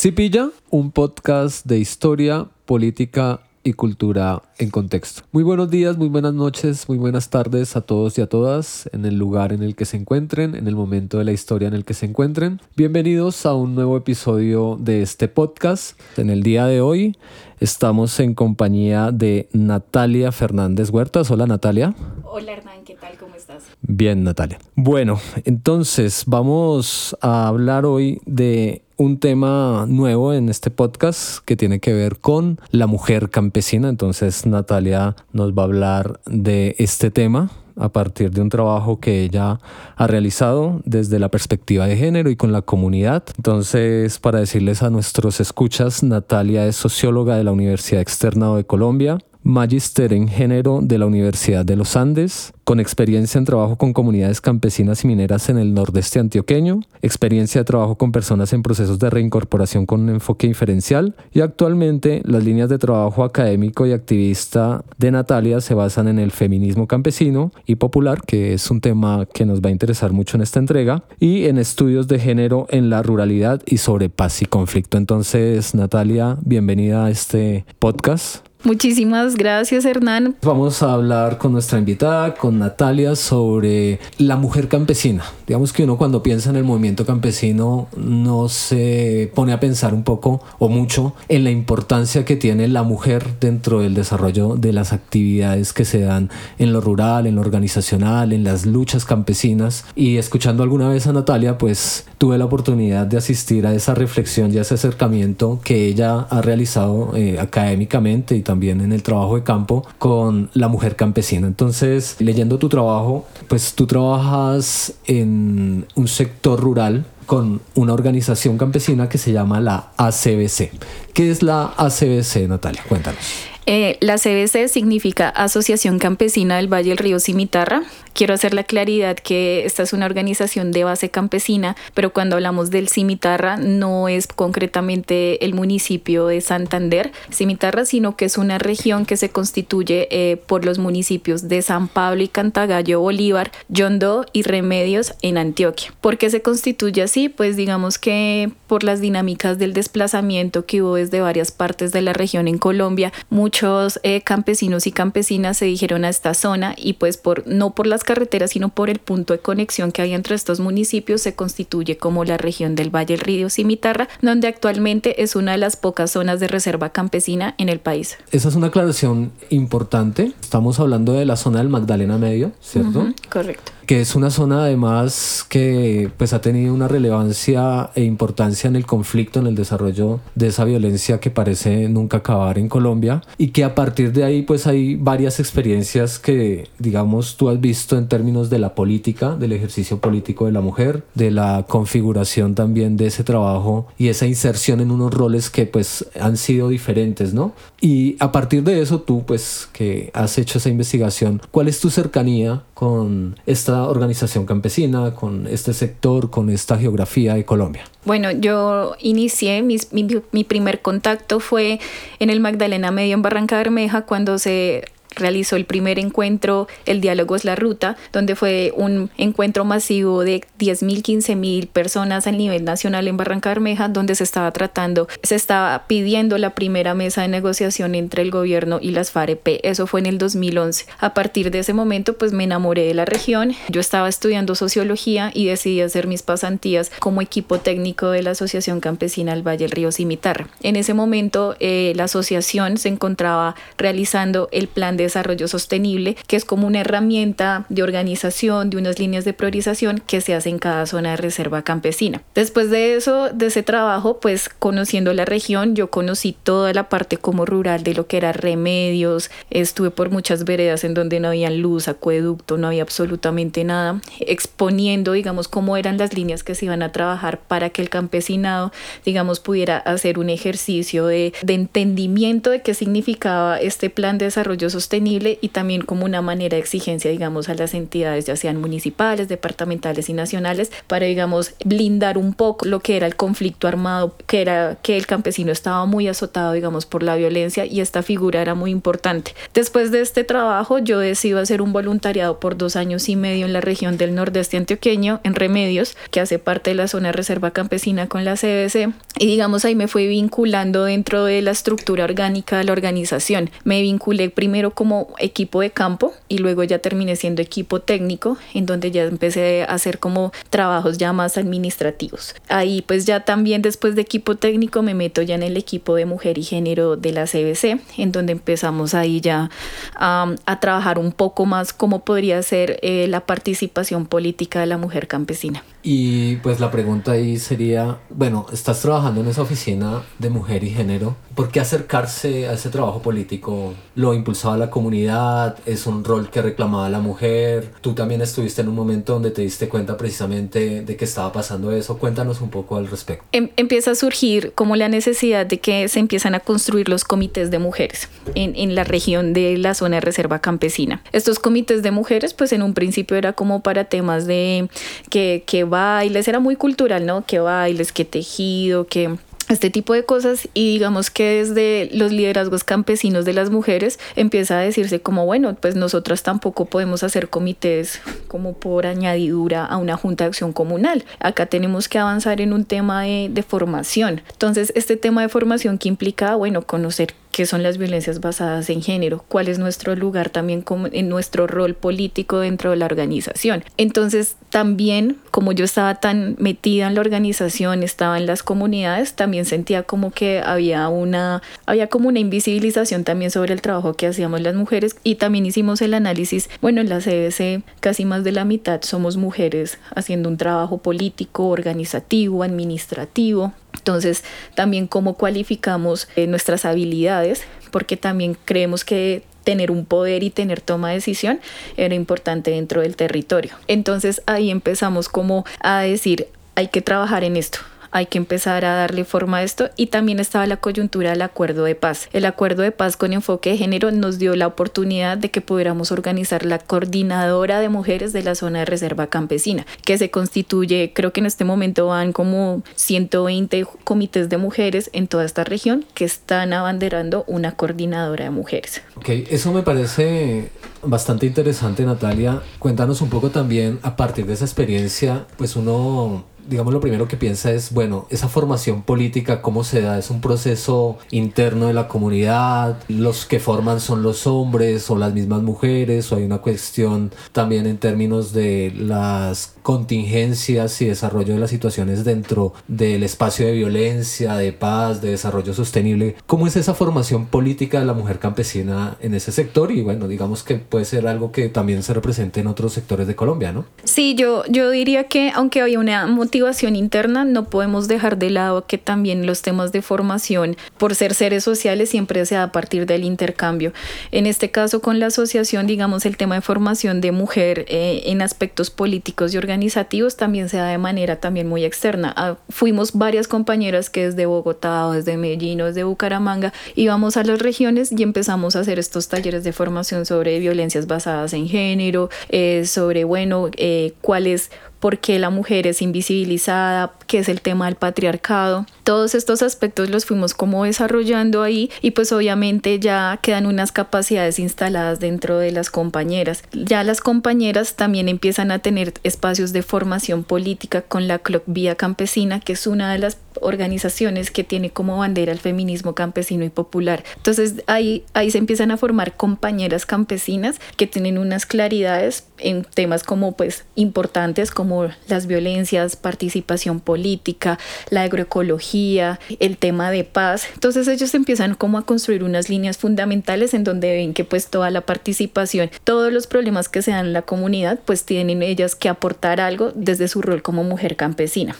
Cipilla, un podcast de historia, política y cultura en contexto. Muy buenos días, muy buenas noches, muy buenas tardes a todos y a todas en el lugar en el que se encuentren, en el momento de la historia en el que se encuentren. Bienvenidos a un nuevo episodio de este podcast. En el día de hoy estamos en compañía de Natalia Fernández Huertas. Hola Natalia. Hola Hernán, ¿qué tal? ¿Cómo estás? Bien Natalia. Bueno, entonces vamos a hablar hoy de un tema nuevo en este podcast que tiene que ver con la mujer campesina. Entonces Natalia nos va a hablar de este tema a partir de un trabajo que ella ha realizado desde la perspectiva de género y con la comunidad. Entonces, para decirles a nuestros escuchas, Natalia es socióloga de la Universidad Externa de Colombia, Magister en Género de la Universidad de los Andes, con experiencia en trabajo con comunidades campesinas y mineras en el nordeste antioqueño, experiencia de trabajo con personas en procesos de reincorporación con un enfoque diferencial y actualmente las líneas de trabajo académico y activista de Natalia se basan en el feminismo campesino y popular, que es un tema que nos va a interesar mucho en esta entrega, y en estudios de género en la ruralidad y sobre paz y conflicto. Entonces, Natalia, bienvenida a este podcast. Muchísimas gracias Hernán. Vamos a hablar con nuestra invitada, con Natalia, sobre la mujer campesina. Digamos que uno cuando piensa en el movimiento campesino no se pone a pensar un poco o mucho en la importancia que tiene la mujer dentro del desarrollo de las actividades que se dan en lo rural, en lo organizacional, en las luchas campesinas. Y escuchando alguna vez a Natalia, pues tuve la oportunidad de asistir a esa reflexión y a ese acercamiento que ella ha realizado eh, académicamente y también en el trabajo de campo con la mujer campesina. Entonces, leyendo tu trabajo, pues tú trabajas en un sector rural con una organización campesina que se llama la ACBC. ¿Qué es la ACBC, Natalia? Cuéntanos. Eh, la CBC significa Asociación Campesina del Valle del Río Cimitarra. Quiero hacer la claridad que esta es una organización de base campesina, pero cuando hablamos del Cimitarra no es concretamente el municipio de Santander, Cimitarra, sino que es una región que se constituye eh, por los municipios de San Pablo y Cantagallo, Bolívar, Yondó y Remedios en Antioquia. ¿Por qué se constituye así? Pues digamos que por las dinámicas del desplazamiento que hubo desde varias partes de la región en Colombia, muchos eh, campesinos y campesinas se dijeron a esta zona y pues por no por las carreteras sino por el punto de conexión que hay entre estos municipios se constituye como la región del Valle del Río Cimitarra, donde actualmente es una de las pocas zonas de reserva campesina en el país. Esa es una aclaración importante. Estamos hablando de la zona del Magdalena Medio, ¿cierto? correcto que es una zona además que pues ha tenido una relevancia e importancia en el conflicto, en el desarrollo de esa violencia que parece nunca acabar en Colombia y que a partir de ahí pues hay varias experiencias que digamos tú has visto en términos de la política, del ejercicio político de la mujer, de la configuración también de ese trabajo y esa inserción en unos roles que pues han sido diferentes, ¿no? Y a partir de eso tú pues que has hecho esa investigación, ¿cuál es tu cercanía con esta organización campesina, con este sector, con esta geografía de Colombia? Bueno, yo inicié, mi, mi, primer contacto fue en el Magdalena Medio en Barranca Bermeja cuando se realizó el primer encuentro, el diálogo es la ruta, donde fue un encuentro masivo de 10.000, 15.000 personas a nivel nacional en Barranca Bermeja, donde se estaba tratando, se estaba pidiendo la primera mesa de negociación entre el gobierno y las FAREP. Eso fue en el 2011. A partir de ese momento, pues me enamoré de la región. Yo estaba estudiando sociología y decidí hacer mis pasantías como equipo técnico de la Asociación Campesina del Valle del Río Cimitarra. En ese momento, eh, la asociación se encontraba realizando el plan de desarrollo sostenible, que es como una herramienta de organización, de unas líneas de priorización que se hace en cada zona de reserva campesina. Después de eso, de ese trabajo, pues conociendo la región, yo conocí toda la parte como rural de lo que era remedios, estuve por muchas veredas en donde no había luz, acueducto, no había absolutamente nada, exponiendo, digamos, cómo eran las líneas que se iban a trabajar para que el campesinado, digamos, pudiera hacer un ejercicio de, de entendimiento de qué significaba este plan de desarrollo sostenible sostenible y también como una manera de exigencia, digamos, a las entidades, ya sean municipales, departamentales y nacionales, para, digamos, blindar un poco lo que era el conflicto armado, que era que el campesino estaba muy azotado, digamos, por la violencia y esta figura era muy importante. Después de este trabajo, yo decido hacer un voluntariado por dos años y medio en la región del nordeste antioqueño, en Remedios, que hace parte de la zona de reserva campesina con la CBC, y digamos, ahí me fui vinculando dentro de la estructura orgánica de la organización. Me vinculé primero como equipo de campo y luego ya terminé siendo equipo técnico, en donde ya empecé a hacer como trabajos ya más administrativos. Ahí pues ya también después de equipo técnico me meto ya en el equipo de mujer y género de la CBC, en donde empezamos ahí ya a trabajar un poco más cómo podría ser eh, la participación política de la mujer campesina. Y pues la pregunta ahí sería, bueno, estás trabajando en esa oficina de mujer y género, ¿por qué acercarse a ese trabajo político? ¿Lo impulsaba la comunidad? ¿Es un rol que reclamaba la mujer? ¿Tú también estuviste en un momento donde te diste cuenta precisamente de que estaba pasando eso? Cuéntanos un poco al respecto. Em, empieza a surgir como la necesidad de que se empiezan a construir los comités de mujeres en, en la región de la zona de reserva campesina. Estos comités de mujeres pues en un principio era como para temas de que, que bailes, era muy cultural, ¿no? Que bailes, que tejido, que este tipo de cosas y digamos que desde los liderazgos campesinos de las mujeres empieza a decirse como bueno pues nosotras tampoco podemos hacer comités como por añadidura a una junta de acción comunal. Acá tenemos que avanzar en un tema de, de formación entonces este tema de formación que implica bueno conocer qué son las violencias basadas en género, cuál es nuestro lugar también en nuestro rol político dentro de la organización. Entonces, también como yo estaba tan metida en la organización, estaba en las comunidades, también sentía como que había una había como una invisibilización también sobre el trabajo que hacíamos las mujeres y también hicimos el análisis, bueno, en la CBC casi más de la mitad somos mujeres haciendo un trabajo político, organizativo, administrativo, entonces, también cómo cualificamos eh, nuestras habilidades, porque también creemos que tener un poder y tener toma de decisión era importante dentro del territorio. Entonces ahí empezamos como a decir, hay que trabajar en esto, hay que empezar a darle forma a esto y también estaba la coyuntura del acuerdo de paz. El acuerdo de paz con enfoque de género nos dio la oportunidad de que pudiéramos organizar la coordinadora de mujeres de la zona de reserva campesina, que se constituye, creo que en este momento van como 120 comités de mujeres en toda esta región que están abanderando una coordinadora de mujeres. Ok, eso me parece bastante interesante Natalia. Cuéntanos un poco también a partir de esa experiencia, pues uno digamos, lo primero que piensa es, bueno, esa formación política, ¿cómo se da? ¿Es un proceso interno de la comunidad? ¿Los que forman son los hombres o las mismas mujeres? ¿O hay una cuestión también en términos de las contingencias y desarrollo de las situaciones dentro del espacio de violencia, de paz, de desarrollo sostenible? ¿Cómo es esa formación política de la mujer campesina en ese sector? Y bueno, digamos que puede ser algo que también se represente en otros sectores de Colombia, ¿no? Sí, yo, yo diría que aunque había una motivación interna, no podemos dejar de lado que también los temas de formación, por ser seres sociales, siempre se da a partir del intercambio. En este caso, con la asociación, digamos, el tema de formación de mujer eh, en aspectos políticos y organizativos también se da de manera también muy externa. Ah, fuimos varias compañeras que desde Bogotá o desde Medellín o desde Bucaramanga íbamos a las regiones y empezamos a hacer estos talleres de formación sobre violencias basadas en género, eh, sobre, bueno, eh, cuáles por qué la mujer es invisibilizada, qué es el tema del patriarcado. Todos estos aspectos los fuimos como desarrollando ahí y pues obviamente ya quedan unas capacidades instaladas dentro de las compañeras. Ya las compañeras también empiezan a tener espacios de formación política con la CLOC Vía Campesina, que es una de las organizaciones que tiene como bandera el feminismo campesino y popular. Entonces ahí, ahí se empiezan a formar compañeras campesinas que tienen unas claridades en temas como pues importantes como las violencias, participación política, la agroecología, el tema de paz. Entonces ellos empiezan como a construir unas líneas fundamentales en donde ven que pues toda la participación, todos los problemas que se dan en la comunidad pues tienen ellas que aportar algo desde su rol como mujer campesina.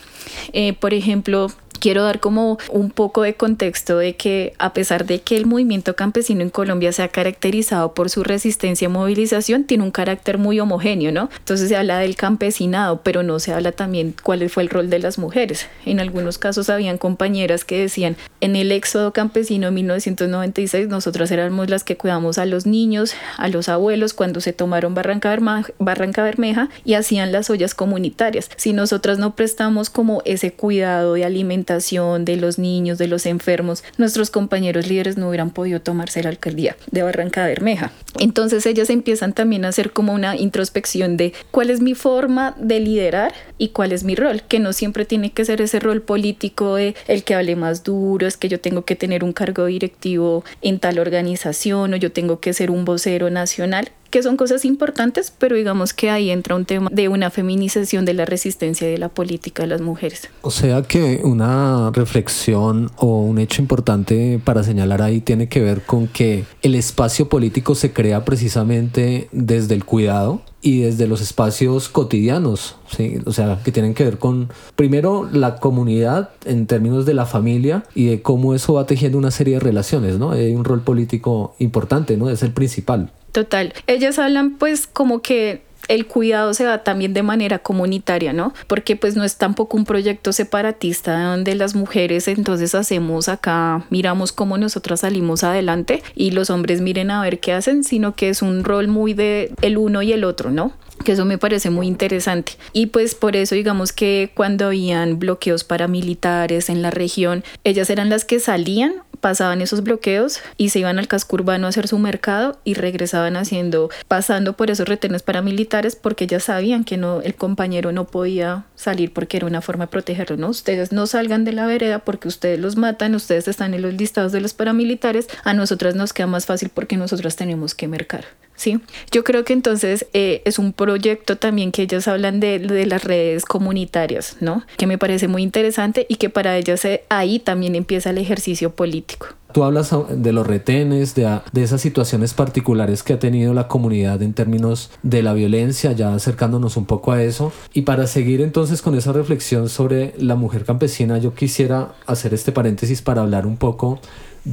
Eh, por ejemplo, quiero dar como un poco de contexto de que a pesar de que el movimiento campesino en Colombia se ha caracterizado por su resistencia y movilización, tiene un carácter muy homogéneo, ¿no? Entonces se habla del campesinado, pero no se habla también cuál fue el rol de las mujeres. En algunos casos habían compañeras que decían, en el éxodo campesino en 1996 nosotras éramos las que cuidamos a los niños, a los abuelos cuando se tomaron Barranca, Barranca Bermeja y hacían las ollas comunitarias. Si nosotras no prestamos como ese cuidado de de los niños, de los enfermos, nuestros compañeros líderes no hubieran podido tomarse la alcaldía de Barranca Bermeja. Entonces ellas empiezan también a hacer como una introspección de cuál es mi forma de liderar y cuál es mi rol, que no siempre tiene que ser ese rol político de el que hable más duro, es que yo tengo que tener un cargo directivo en tal organización o yo tengo que ser un vocero nacional que son cosas importantes, pero digamos que ahí entra un tema de una feminización de la resistencia y de la política de las mujeres. O sea que una reflexión o un hecho importante para señalar ahí tiene que ver con que el espacio político se crea precisamente desde el cuidado y desde los espacios cotidianos, ¿sí? o sea, que tienen que ver con, primero, la comunidad en términos de la familia y de cómo eso va tejiendo una serie de relaciones, ¿no? Hay un rol político importante, ¿no? Es el principal. Total. Ellas hablan pues como que el cuidado se da también de manera comunitaria, ¿no? Porque pues no es tampoco un proyecto separatista donde las mujeres entonces hacemos acá, miramos cómo nosotras salimos adelante y los hombres miren a ver qué hacen, sino que es un rol muy de el uno y el otro, ¿no? que eso me parece muy interesante. Y pues por eso digamos que cuando habían bloqueos paramilitares en la región, ellas eran las que salían pasaban esos bloqueos y se iban al casco urbano a hacer su mercado y regresaban haciendo, pasando por esos retenes paramilitares porque ya sabían que no, el compañero no podía salir porque era una forma de protegerlo, ¿no? Ustedes no salgan de la vereda porque ustedes los matan, ustedes están en los listados de los paramilitares, a nosotras nos queda más fácil porque nosotras tenemos que mercar. ¿Sí? Yo creo que entonces eh, es un proyecto también que ellos hablan de, de, las redes comunitarias, ¿no? Que me parece muy interesante y que para ellos eh, ahí también empieza el ejercicio político. Tú hablas de los retenes, de, de, esas situaciones particulares que ha tenido la comunidad en términos de la violencia, ya acercándonos un poco a eso. Y para seguir entonces con esa reflexión sobre la mujer campesina, yo quisiera hacer este paréntesis para hablar un poco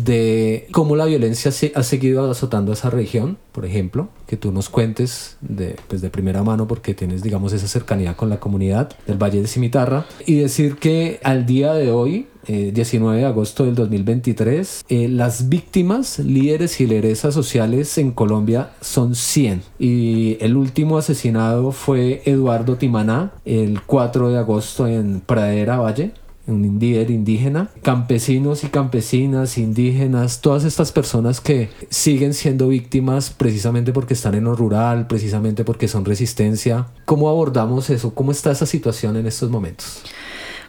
de cómo la violencia ha seguido azotando esa región, por ejemplo, que tú nos cuentes de, pues de primera mano porque tienes, digamos, esa cercanía con la comunidad del Valle de Cimitarra. Y decir que al día de hoy, 19 eh, de agosto del 2023, eh, las víctimas, líderes y lideresas sociales en Colombia son 100 y el último asesinado fue Eduardo Timaná el 4 de agosto en Pradera Valle líder indígena, campesinos y campesinas, indígenas, todas estas personas que siguen siendo víctimas precisamente porque están en lo rural, precisamente porque son resistencia. ¿Cómo abordamos eso? ¿Cómo está esa situación en estos momentos?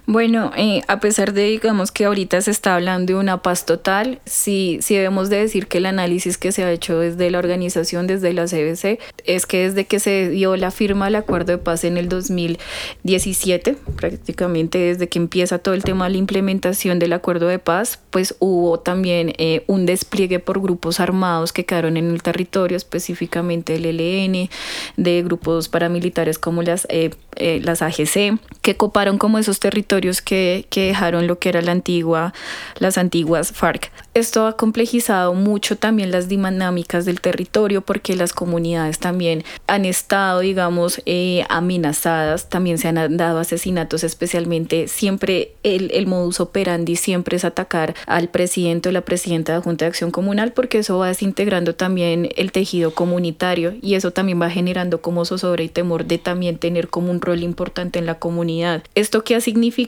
Bueno, eh, a pesar de, digamos, que ahorita se está hablando de una paz total, sí, sí debemos de decir que el análisis que se ha hecho desde la organización, desde la CBC, es que desde que se dio la firma del acuerdo de paz en el 2017, prácticamente desde que empieza todo el tema de la implementación del acuerdo de paz, pues hubo también eh, un despliegue por grupos armados que quedaron en el territorio, específicamente el ELN, de grupos paramilitares como las, eh, las AGC, que coparon como esos territorios que, que dejaron lo que era la antigua, las antiguas FARC. Esto ha complejizado mucho también las dinámicas del territorio porque las comunidades también han estado, digamos, eh, amenazadas, también se han dado asesinatos, especialmente siempre el, el modus operandi siempre es atacar al presidente o la presidenta de la Junta de Acción Comunal porque eso va desintegrando también el tejido comunitario y eso también va generando como zozobra y temor de también tener como un rol importante en la comunidad. ¿Esto qué ha significado?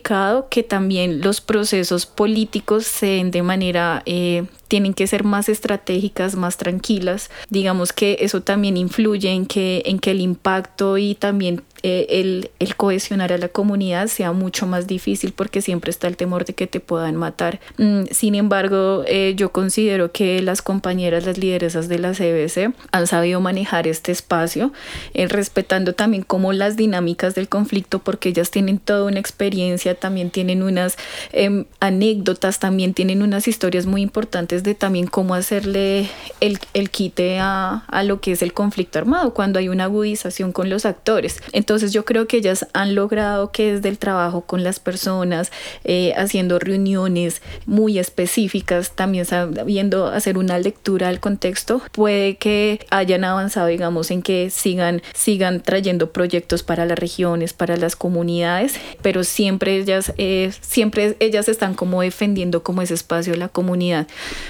Que también los procesos políticos se den de manera eh, tienen que ser más estratégicas, más tranquilas. Digamos que eso también influye en que, en que el impacto y también eh, el, el, cohesionar a la comunidad sea mucho más difícil porque siempre está el temor de que te puedan matar. Mm, sin embargo, eh, yo considero que las compañeras, las lideresas de la CBC han sabido manejar este espacio, eh, respetando también como las dinámicas del conflicto porque ellas tienen toda una experiencia, también tienen unas em, anécdotas, también tienen unas historias muy importantes de también cómo hacerle el, el quite a, a, lo que es el conflicto armado, cuando hay una agudización con los actores. Entonces yo creo que ellas han logrado que desde el trabajo con las personas, eh, haciendo reuniones muy específicas, también sabiendo hacer una lectura al contexto, puede que hayan avanzado, digamos, en que sigan, sigan trayendo proyectos para las regiones, para las comunidades, pero siempre ellas, eh, siempre ellas están como defendiendo como ese espacio de la comunidad.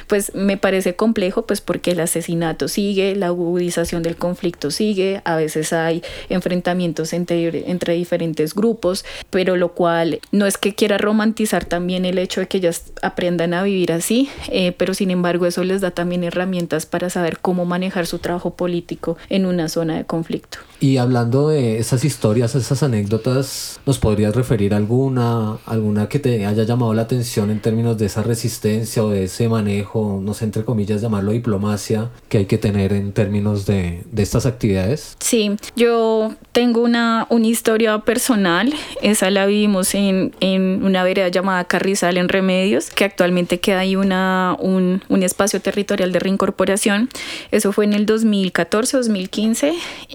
Pues me parece complejo, pues porque el asesinato sigue, la agudización del conflicto sigue, a veces hay enfrentamientos entre, diferentes grupos, pero lo cual no es que quiera romantizar también el hecho de que ellas aprendan a vivir así, eh, pero sin embargo eso les da también herramientas para saber cómo manejar su trabajo político en una zona de conflicto. Y hablando de esas historias, esas anécdotas, ¿nos podrías referir alguna, alguna que te haya llamado la atención en términos de esa resistencia o de ese manejo, no sé, entre comillas, llamarlo diplomacia, que hay que tener en términos de, de estas actividades? Sí, yo tengo una, una historia personal, esa la vivimos en, en una vereda llamada Carrizal en Remedios, que actualmente queda ahí una, un, un espacio territorial de reincorporación. Eso fue en el 2014-2015.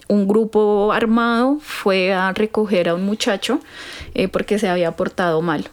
Un grupo armado fue a recoger a un muchacho eh, porque se había portado mal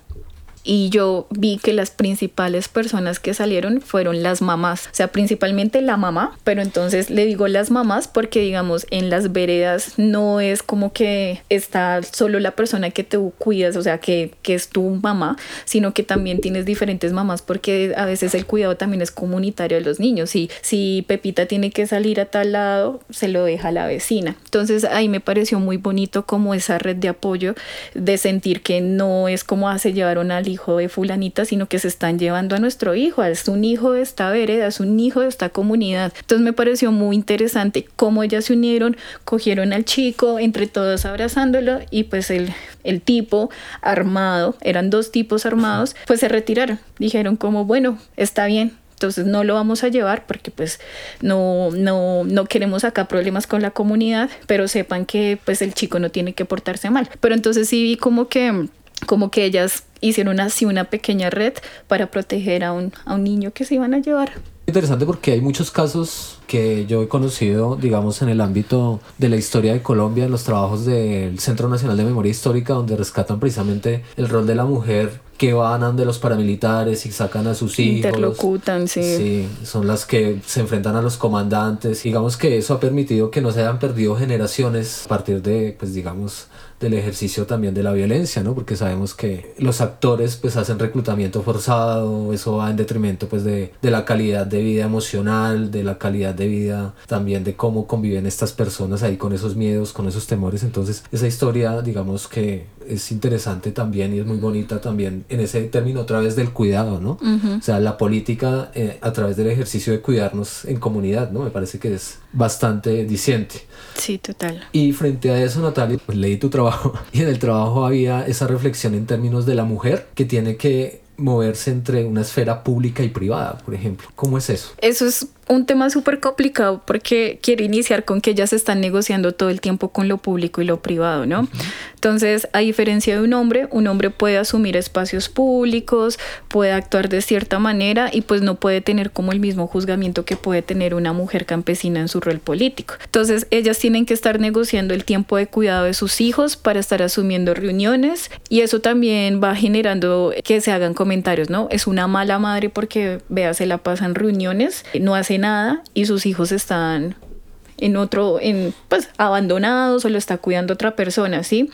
y yo vi que las principales personas que salieron fueron las mamás, o sea, principalmente la mamá, pero entonces le digo las mamás porque digamos en las veredas no es como que está solo la persona que te cuidas, o sea, que, que es tu mamá, sino que también tienes diferentes mamás porque a veces el cuidado también es comunitario de los niños. Si, si Pepita tiene que salir a tal lado, se lo deja la vecina. Entonces ahí me pareció muy bonito como esa red de apoyo, de sentir que no es como hace llevar una hijo de fulanita, sino que se están llevando a nuestro hijo, es un hijo de esta vereda, es un hijo de esta comunidad. Entonces me pareció muy interesante cómo ellas se unieron, cogieron al chico, entre todos abrazándolo y pues el, el tipo armado, eran dos tipos armados, pues se retiraron. Dijeron como, bueno, está bien, entonces no lo vamos a llevar porque pues no, no, no queremos acá problemas con la comunidad, pero sepan que pues el chico no tiene que portarse mal. Pero entonces sí vi como que como que ellas hicieron así una pequeña red para proteger a un, a un niño que se iban a llevar. Interesante porque hay muchos casos que yo he conocido, digamos, en el ámbito de la historia de Colombia, en los trabajos del Centro Nacional de Memoria Histórica, donde rescatan precisamente el rol de la mujer que van de los paramilitares y sacan a sus hijos. Interlocutan, sí. Sí, son las que se enfrentan a los comandantes. Digamos que eso ha permitido que no se hayan perdido generaciones a partir de, pues digamos, del ejercicio también de la violencia, ¿no? Porque sabemos que los actores pues hacen reclutamiento forzado, eso va en detrimento pues de, de la calidad de vida emocional, de la calidad de vida también de cómo conviven estas personas ahí con esos miedos, con esos temores. Entonces esa historia digamos que es interesante también y es muy bonita también en ese término otra vez del cuidado, ¿no? O sea, la política eh, a través del ejercicio de cuidarnos en comunidad, ¿no? Me parece que es bastante diciente. Sí, total. Y frente a eso, Natalia, pues leí tu trabajo y en el trabajo había esa reflexión en términos de la mujer que tiene que moverse entre una esfera pública y privada, por ejemplo. ¿Cómo es eso? Eso es un tema súper complicado porque quiero iniciar con que ellas están negociando todo el tiempo con lo público y lo privado, ¿no? Entonces, a diferencia de un hombre, un hombre puede asumir espacios públicos, puede actuar de cierta manera y pues no puede tener como el mismo juzgamiento que puede tener una mujer campesina en su rol político. Entonces, ellas tienen que estar negociando el tiempo de cuidado de sus hijos para estar asumiendo reuniones y eso también va generando que se hagan comentarios, ¿no? Es una mala madre porque, vea, se la pasa en reuniones, no hace nada y sus hijos están en otro, en, pues abandonados o lo está cuidando otra persona, ¿sí?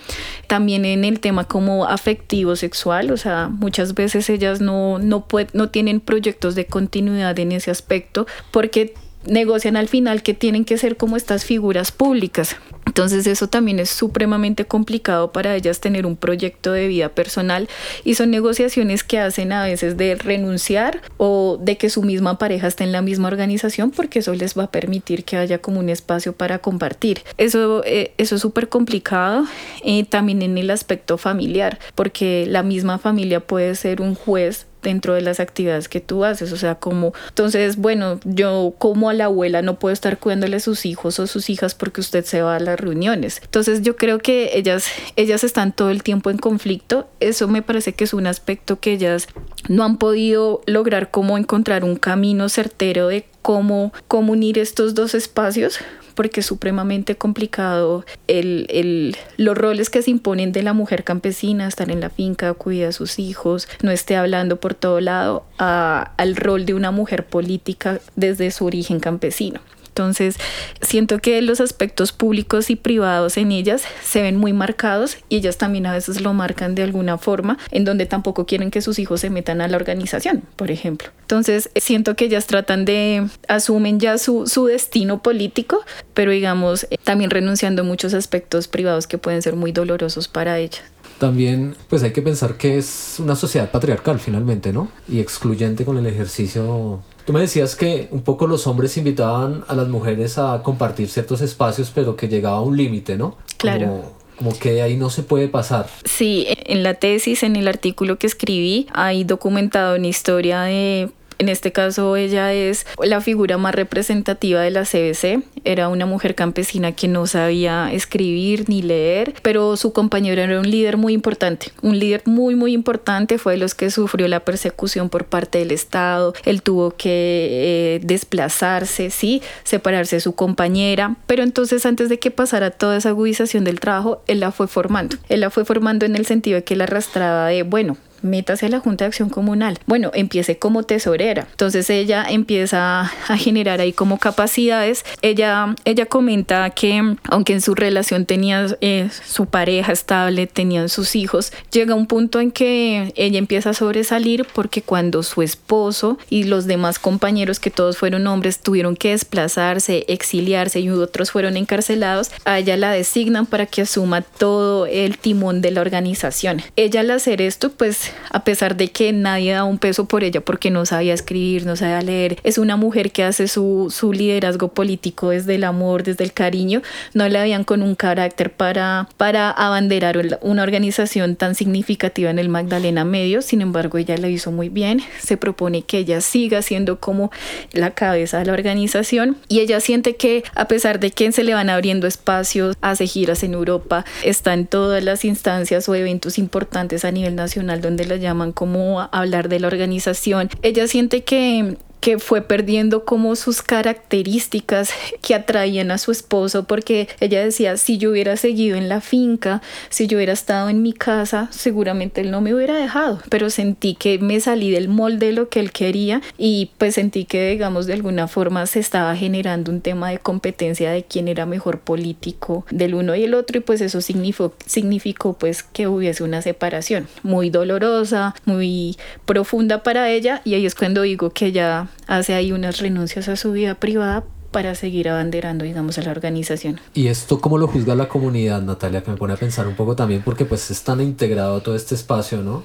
También en el tema como afectivo sexual, o sea, muchas veces ellas no, no, no tienen proyectos de continuidad en ese aspecto porque negocian al final que tienen que ser como estas figuras públicas. Entonces eso también es supremamente complicado para ellas tener un proyecto de vida personal y son negociaciones que hacen a veces de renunciar o de que su misma pareja esté en la misma organización porque eso les va a permitir que haya como un espacio para compartir. Eso, eh, eso es súper complicado eh, también en el aspecto familiar porque la misma familia puede ser un juez dentro de las actividades que tú haces. O sea, como, entonces, bueno, yo como a la abuela no puedo estar cuidándole a sus hijos o sus hijas porque usted se va a las reuniones. Entonces, yo creo que ellas, ellas están todo el tiempo en conflicto. Eso me parece que es un aspecto que ellas no han podido lograr como encontrar un camino certero de cómo, cómo unir estos dos espacios porque es supremamente complicado el, el, los roles que se imponen de la mujer campesina, estar en la finca, cuidar a sus hijos, no esté hablando por todo lado, a, al rol de una mujer política desde su origen campesino. Entonces, siento que los aspectos públicos y privados en ellas se ven muy marcados y ellas también a veces lo marcan de alguna forma, en donde tampoco quieren que sus hijos se metan a la organización, por ejemplo. Entonces, siento que ellas tratan de, asumen ya su, su destino político, pero digamos, eh, también renunciando a muchos aspectos privados que pueden ser muy dolorosos para ellas. También, pues hay que pensar que es una sociedad patriarcal finalmente, ¿no? Y excluyente con el ejercicio Tú me decías que un poco los hombres invitaban a las mujeres a compartir ciertos espacios, pero que llegaba a un límite, ¿no? Claro. Como, que de ahí no se puede pasar. Sí, en la tesis, en el artículo que escribí, hay documentado una historia de en este caso ella es la figura más representativa de la CBC. Era una mujer campesina que no sabía escribir ni leer, pero su compañero era un líder muy importante. Un líder muy muy importante fue de los que sufrió la persecución por parte del Estado. Él tuvo que eh, desplazarse, sí, separarse de su compañera, pero entonces antes de que pasara toda esa agudización del trabajo, él la fue formando. Él la fue formando en el sentido de que la arrastraba de, bueno, métase a la Junta de Acción Comunal. Bueno, empiece como tesorera. Entonces ella empieza a generar ahí como capacidades. Ella, ella comenta que aunque en su relación tenía eh, su pareja estable, tenían sus hijos, llega un punto en que ella empieza a sobresalir porque cuando su esposo y los demás compañeros, que todos fueron hombres, tuvieron que desplazarse, exiliarse y otros fueron encarcelados, a ella la designan para que asuma todo el timón de la organización. Ella al hacer esto, pues a pesar de que nadie da un peso por ella porque no sabía escribir, no sabía leer, es una mujer que hace su, su liderazgo político desde el amor, desde el cariño, no la habían con un carácter para, para abanderar una organización tan significativa en el Magdalena Medio, sin embargo ella lo hizo muy bien, se propone que ella siga siendo como la cabeza de la organización. Y ella siente que a pesar de que se le van abriendo espacios, hace giras en Europa, está en todas las instancias o eventos importantes a nivel nacional donde la llaman como hablar de la organización. Ella siente que que fue perdiendo como sus características que atraían a su esposo porque ella decía si yo hubiera seguido en la finca si yo hubiera estado en mi casa seguramente él no me hubiera dejado pero sentí que me salí del molde de lo que él quería y pues sentí que digamos de alguna forma se estaba generando un tema de competencia de quién era mejor político del uno y el otro y pues eso significó, significó pues que hubiese una separación muy dolorosa muy profunda para ella y ahí es cuando digo que ella hace ahí unas renuncias a su vida privada para seguir abanderando, digamos, a la organización. ¿Y esto cómo lo juzga la comunidad, Natalia? Que me pone a pensar un poco también, porque pues es tan integrado todo este espacio, ¿no?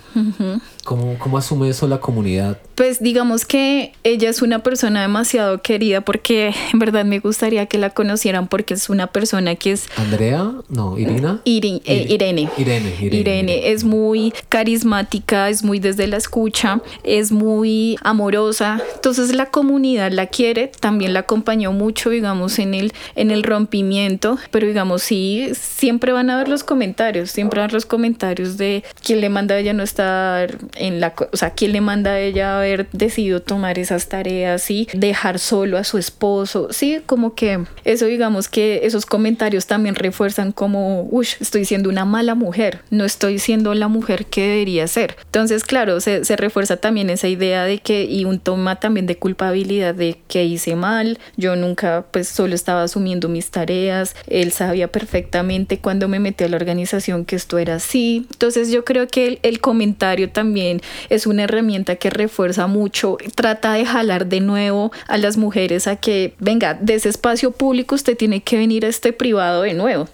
¿Cómo, ¿Cómo asume eso la comunidad? Pues digamos que ella es una persona demasiado querida porque en verdad me gustaría que la conocieran porque es una persona que es... Andrea, no, Irina. Eh, Irene. Irene. Irene. Irene. Es muy carismática, es muy desde la escucha, es muy amorosa. Entonces la comunidad la quiere, también la acompañó mucho, digamos, en el, en el rompimiento, pero digamos, sí, siempre van a ver los comentarios, siempre van a los comentarios de quién le manda a ella no estar en la, o sea, quién le manda a ella haber decidido tomar esas tareas y dejar solo a su esposo, sí, como que eso, digamos, que esos comentarios también refuerzan como, uy, estoy siendo una mala mujer, no estoy siendo la mujer que debería ser. Entonces, claro, se, se refuerza también esa idea de que, y un toma también de culpabilidad de que hice mal, yo nunca nunca pues solo estaba asumiendo mis tareas, él sabía perfectamente cuando me metí a la organización que esto era así. Entonces yo creo que el, comentario también es una herramienta que refuerza mucho, trata de jalar de nuevo a las mujeres a que, venga, de ese espacio público usted tiene que venir a este privado de nuevo.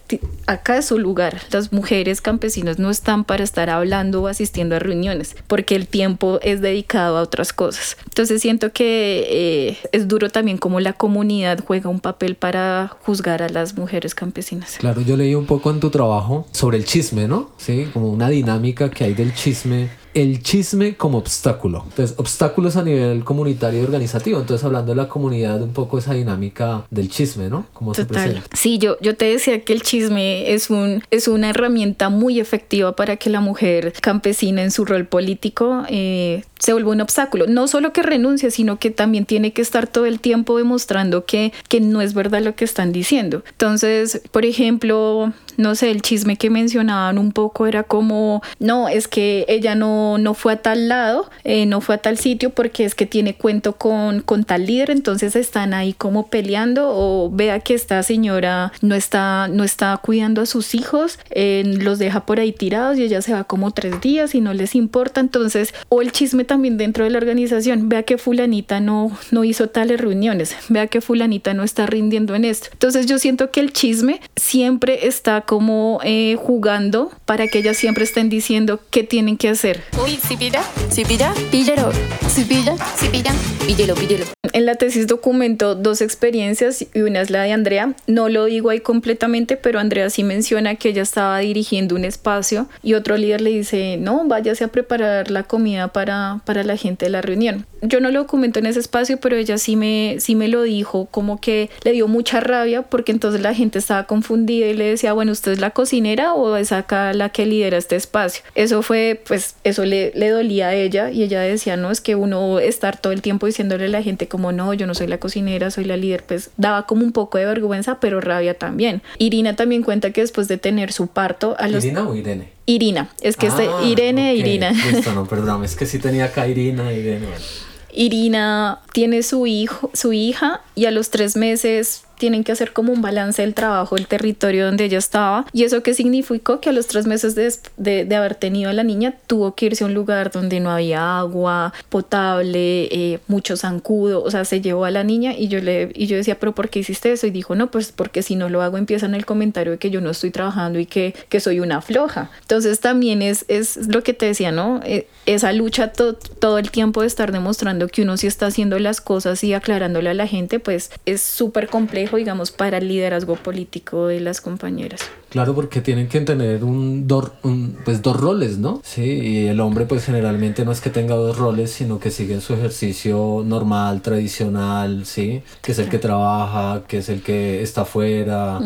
Acá es su lugar. Las mujeres campesinas no están para estar hablando o asistiendo a reuniones, porque el tiempo es dedicado a otras cosas. Entonces siento que eh, es duro también como la comunidad juega un papel para juzgar a las mujeres campesinas. Claro, yo leí un poco en tu trabajo sobre el chisme, ¿no? Sí, como una dinámica que hay del chisme el chisme como obstáculo. Entonces, obstáculos a nivel comunitario y organizativo. Entonces, hablando de la comunidad, un poco esa dinámica del chisme, ¿no? Como se presenta. Sí, yo, yo te decía que el chisme es, un, es una herramienta muy efectiva para que la mujer campesina en su rol político eh, se vuelva un obstáculo. No solo que renuncie, sino que también tiene que estar todo el tiempo demostrando que, que no es verdad lo que están diciendo. Entonces, por ejemplo, no sé, el chisme que mencionaban un poco era como, no, es que ella no, no fue a tal lado, eh, no fue a tal sitio porque es que tiene cuento con, con tal líder, entonces están ahí como peleando o vea que esta señora no está, no está cuidando a sus hijos, eh, los deja por ahí tirados y ella se va como tres días y no les importa, entonces, o el chisme también dentro de la organización, vea que fulanita no, no hizo tales reuniones, vea que fulanita no está rindiendo en esto. Entonces yo siento que el chisme siempre está como eh, jugando para que ellas siempre estén diciendo qué tienen que hacer. Uy, si pilla, si pilla, píllero, si pilla, si pilla, píllelo, píllelo. En la tesis documento dos experiencias y una es la de Andrea. No lo digo ahí completamente, pero Andrea sí menciona que ella estaba dirigiendo un espacio y otro líder le dice, no, váyase a preparar la comida para, para la gente de la reunión. Yo no lo documento en ese espacio, pero ella sí me, sí me lo dijo, como que le dio mucha rabia porque entonces la gente estaba confundida y le decía, bueno, ¿usted es la cocinera o es acá la que lidera este espacio? Eso fue, pues, eso le, le dolía a ella y ella decía, no, es que uno estar todo el tiempo diciéndole a la gente como no, yo no soy la cocinera, soy la líder, pues daba como un poco de vergüenza, pero rabia también. Irina también cuenta que después de tener su parto a los... ¿Irina o Irene? Irina, es que este, Irene e Irina. Listo, no, perdón, es que sí tenía acá Irina Irene. Irina tiene su hijo, su hija y a los tres meses tienen que hacer como un balance del trabajo, el territorio donde ella estaba. Y eso que significó que a los tres meses de, de, haber tenido a la niña tuvo que irse a un lugar donde no había agua potable, eh, mucho zancudo, o sea, se llevó a la niña y yo, le, y yo decía, pero ¿por qué hiciste eso? Y dijo, no, pues porque si no lo hago empiezan el comentario de que yo no estoy trabajando y que, que soy una floja. Entonces también es, es lo que te decía, ¿no? Eh, esa lucha todo el tiempo de estar demostrando que uno sí está haciendo las cosas y aclarándole a la gente, pues es súper complejo digamos, para el liderazgo político de las compañeras. Claro, porque tienen que tener un, pues dos roles, ¿no? Sí, y el hombre pues generalmente no es que tenga dos roles, sino que sigue su ejercicio normal, tradicional, ¿sí? Que es el que trabaja, que es el que está afuera,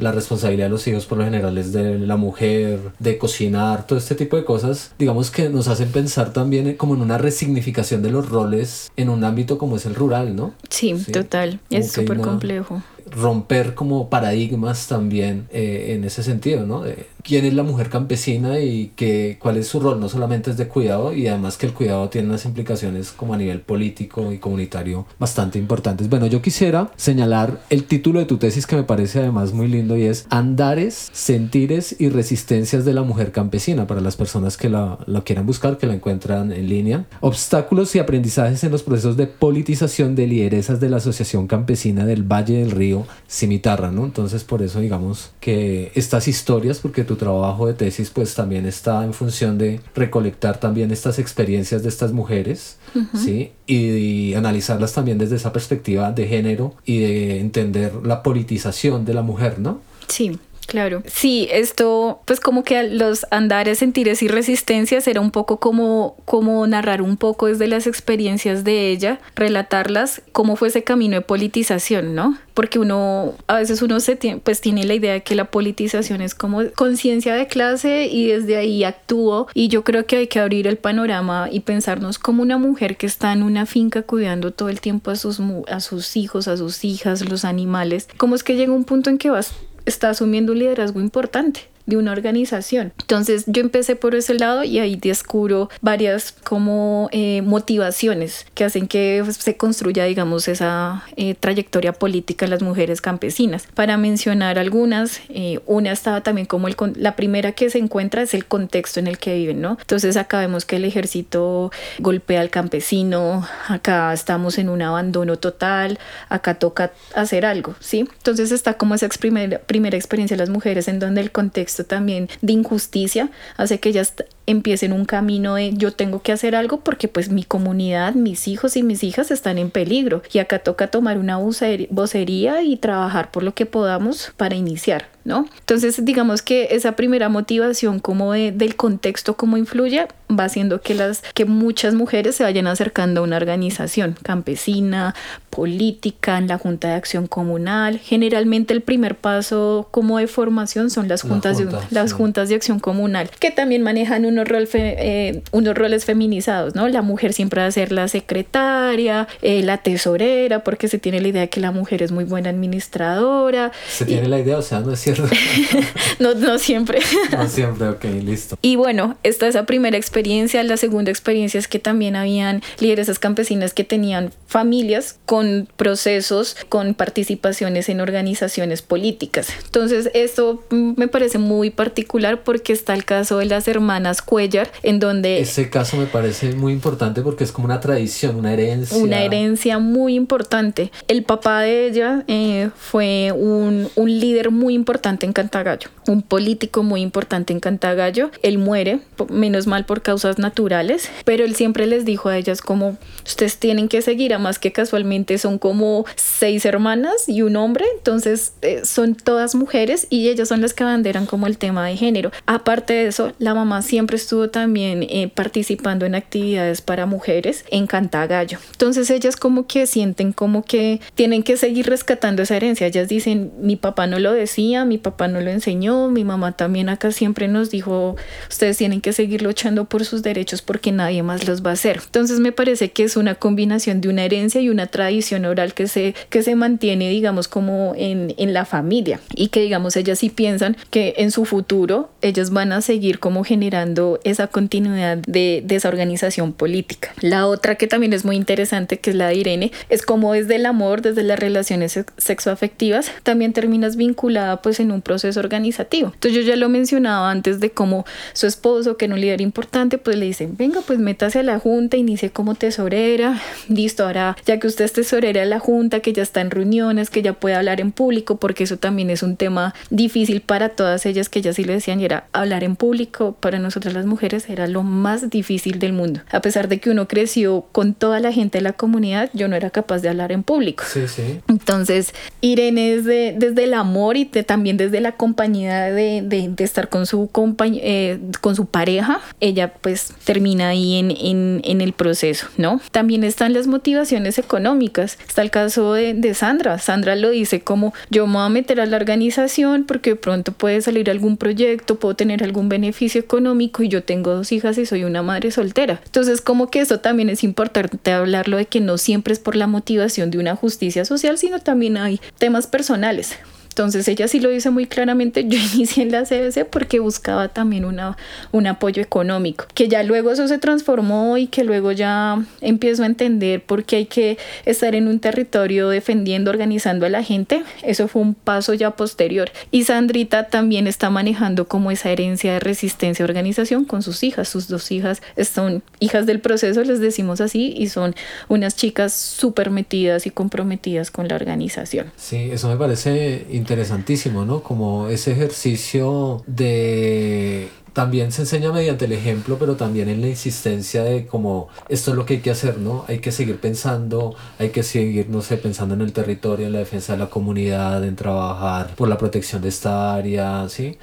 la responsabilidad de los hijos por lo general es de la mujer, de cocinar, todo este tipo de cosas, digamos que nos hacen pensar también como en una resignificación de los roles en un ámbito como es el rural, ¿no? Sí, total, es súper complejo romper como paradigmas también eh, en ese sentido, ¿no? De quién es la mujer campesina y que, cuál es su rol, no solamente es de cuidado y además que el cuidado tiene unas implicaciones como a nivel político y comunitario bastante importantes. Bueno, yo quisiera señalar el título de tu tesis que me parece además muy lindo y es Andares, Sentires y Resistencias de la Mujer Campesina para las personas que la, la quieran buscar, que la encuentran en línea. Obstáculos y aprendizajes en los procesos de politización de lideresas de la Asociación Campesina del Valle del Río Cimitarra, ¿no? Entonces por eso digamos que estas historias, porque tu trabajo de tesis pues también está en función de recolectar también estas experiencias de estas mujeres, ¿sí? y analizarlas también desde esa perspectiva de género y de entender la politización de la mujer, ¿no? Sí. Claro. Sí, esto, pues como que los andares, sentires y resistencias era un poco como, como narrar un poco desde las experiencias de ella, relatarlas, cómo fue ese camino de politización, ¿no? Porque uno, a veces uno se tiene, pues tiene la idea de que la politización es como conciencia de clase y desde ahí actúo. Y yo creo que hay que abrir el panorama y pensarnos como una mujer que está en una finca cuidando todo el tiempo a sus, a sus hijos, a sus hijas, los animales. ¿Cómo es que llega un punto en que vas está asumiendo un liderazgo importante de una organización. Entonces yo empecé por ese lado y ahí descubro varias como eh, motivaciones que hacen que pues, se construya, digamos, esa eh, trayectoria política en las mujeres campesinas. Para mencionar algunas, eh, una estaba también como el, la primera que se encuentra es el contexto en el que viven, ¿no? Entonces acá vemos que el ejército golpea al campesino, acá estamos en un abandono total, acá toca hacer algo, ¿sí? Entonces está como esa primera, primera experiencia de las mujeres en donde el contexto también de injusticia hace que ellas empiecen un camino de yo tengo que hacer algo porque pues mi comunidad, mis hijos y mis hijas están en peligro y acá toca tomar una vocería y trabajar por lo que podamos para iniciar. ¿no? Entonces, digamos que esa primera motivación como del contexto, cómo influye, va haciendo que, las, que muchas mujeres se vayan acercando a una organización campesina, política, en la Junta de Acción Comunal. Generalmente el primer paso como de formación son las juntas, de, las juntas de acción comunal, que también manejan unos, rol eh, unos roles feminizados, ¿no? La mujer siempre va a ser la secretaria, eh, la tesorera, porque se tiene la idea de que la mujer es muy buena administradora. Se tiene la idea, o sea, no es cierto. no, no siempre. no siempre, ok, listo. Y bueno, esta esa primera experiencia. La segunda experiencia es que también habían lideresas campesinas que tenían familias con procesos, con participaciones en organizaciones políticas. Entonces, esto me parece muy particular porque está el caso de las hermanas Cuellar, en donde... Ese caso me parece muy importante porque es como una tradición, una herencia. Una herencia muy importante. El papá de ella eh, fue un, un líder muy importante en Cantagallo, un político muy importante en Cantagallo. Él muere, menos mal por causas naturales, pero él siempre les dijo a ellas como ustedes tienen que seguir, a más que casualmente son como seis hermanas y un hombre, entonces eh, son todas mujeres y ellas son las que abanderan como el tema de género. Aparte de eso, la mamá siempre estuvo también eh, participando en actividades para mujeres en Cantagallo. Entonces ellas como que sienten como que tienen que seguir rescatando esa herencia. Ellas dicen, mi papá no lo decía, mi papá no lo enseñó, mi mamá también acá siempre nos dijo, ustedes tienen que seguir luchando por sus derechos porque nadie más los va a hacer. Entonces me parece que es una combinación de una herencia y una tradición oral que se, que se mantiene, digamos, como en, en la familia y que, digamos, ellas sí piensan que en su futuro ellas van a seguir como generando esa continuidad de, de esa organización política. La otra que también es muy interesante, que es la de Irene, es como desde el amor, desde las relaciones sexoafectivas, también terminas vinculada pues en un proceso organizativo. Entonces yo ya lo mencionaba antes de cómo su esposo, que era un líder importante, pues le dicen, venga, pues métase a la junta, inicie como tesorera, listo, ahora ya que usted es tesorera de la junta, que ya está en reuniones, que ya puede hablar en público, porque eso también es un tema difícil para todas ellas, que ya sí le decían, y era hablar en público, para nosotras las mujeres era lo más difícil del mundo. A pesar de que uno creció con toda la gente de la comunidad, yo no era capaz de hablar en público. Sí, sí. Entonces, Irene es de, desde el amor y también desde la compañía de, de, estar con su, eh, con su pareja, ella pues termina ahí en, en, en, el proceso, ¿no? También están las motivaciones económicas. Está el caso de, de Sandra. Sandra lo dice como yo me voy a meter a la organización porque de pronto puede salir algún proyecto, puedo tener algún beneficio económico y yo tengo dos hijas y soy una madre soltera. Entonces como que eso también es importante hablarlo de que no siempre es por la motivación de una justicia social, sino también hay temas personales. Entonces ella sí lo dice muy claramente, yo inicié en la CBC porque buscaba también una, un apoyo económico, que ya luego eso se transformó y que luego ya empiezo a entender por qué hay que estar en un territorio defendiendo, organizando a la gente, eso fue un paso ya posterior. Y Sandrita también está manejando como esa herencia de resistencia a organización con sus hijas, sus dos hijas son hijas del proceso, les decimos así, y son unas chicas súper metidas y comprometidas con la organización. Sí, eso me parece interesantísimo, ¿no? Como ese ejercicio de también se enseña mediante el ejemplo, pero también en la insistencia de como esto es lo que hay que hacer, ¿no? Hay que seguir pensando, hay que seguir, no sé, pensando en el territorio, en la defensa de la comunidad, en trabajar por la protección de esta área, ¿sí?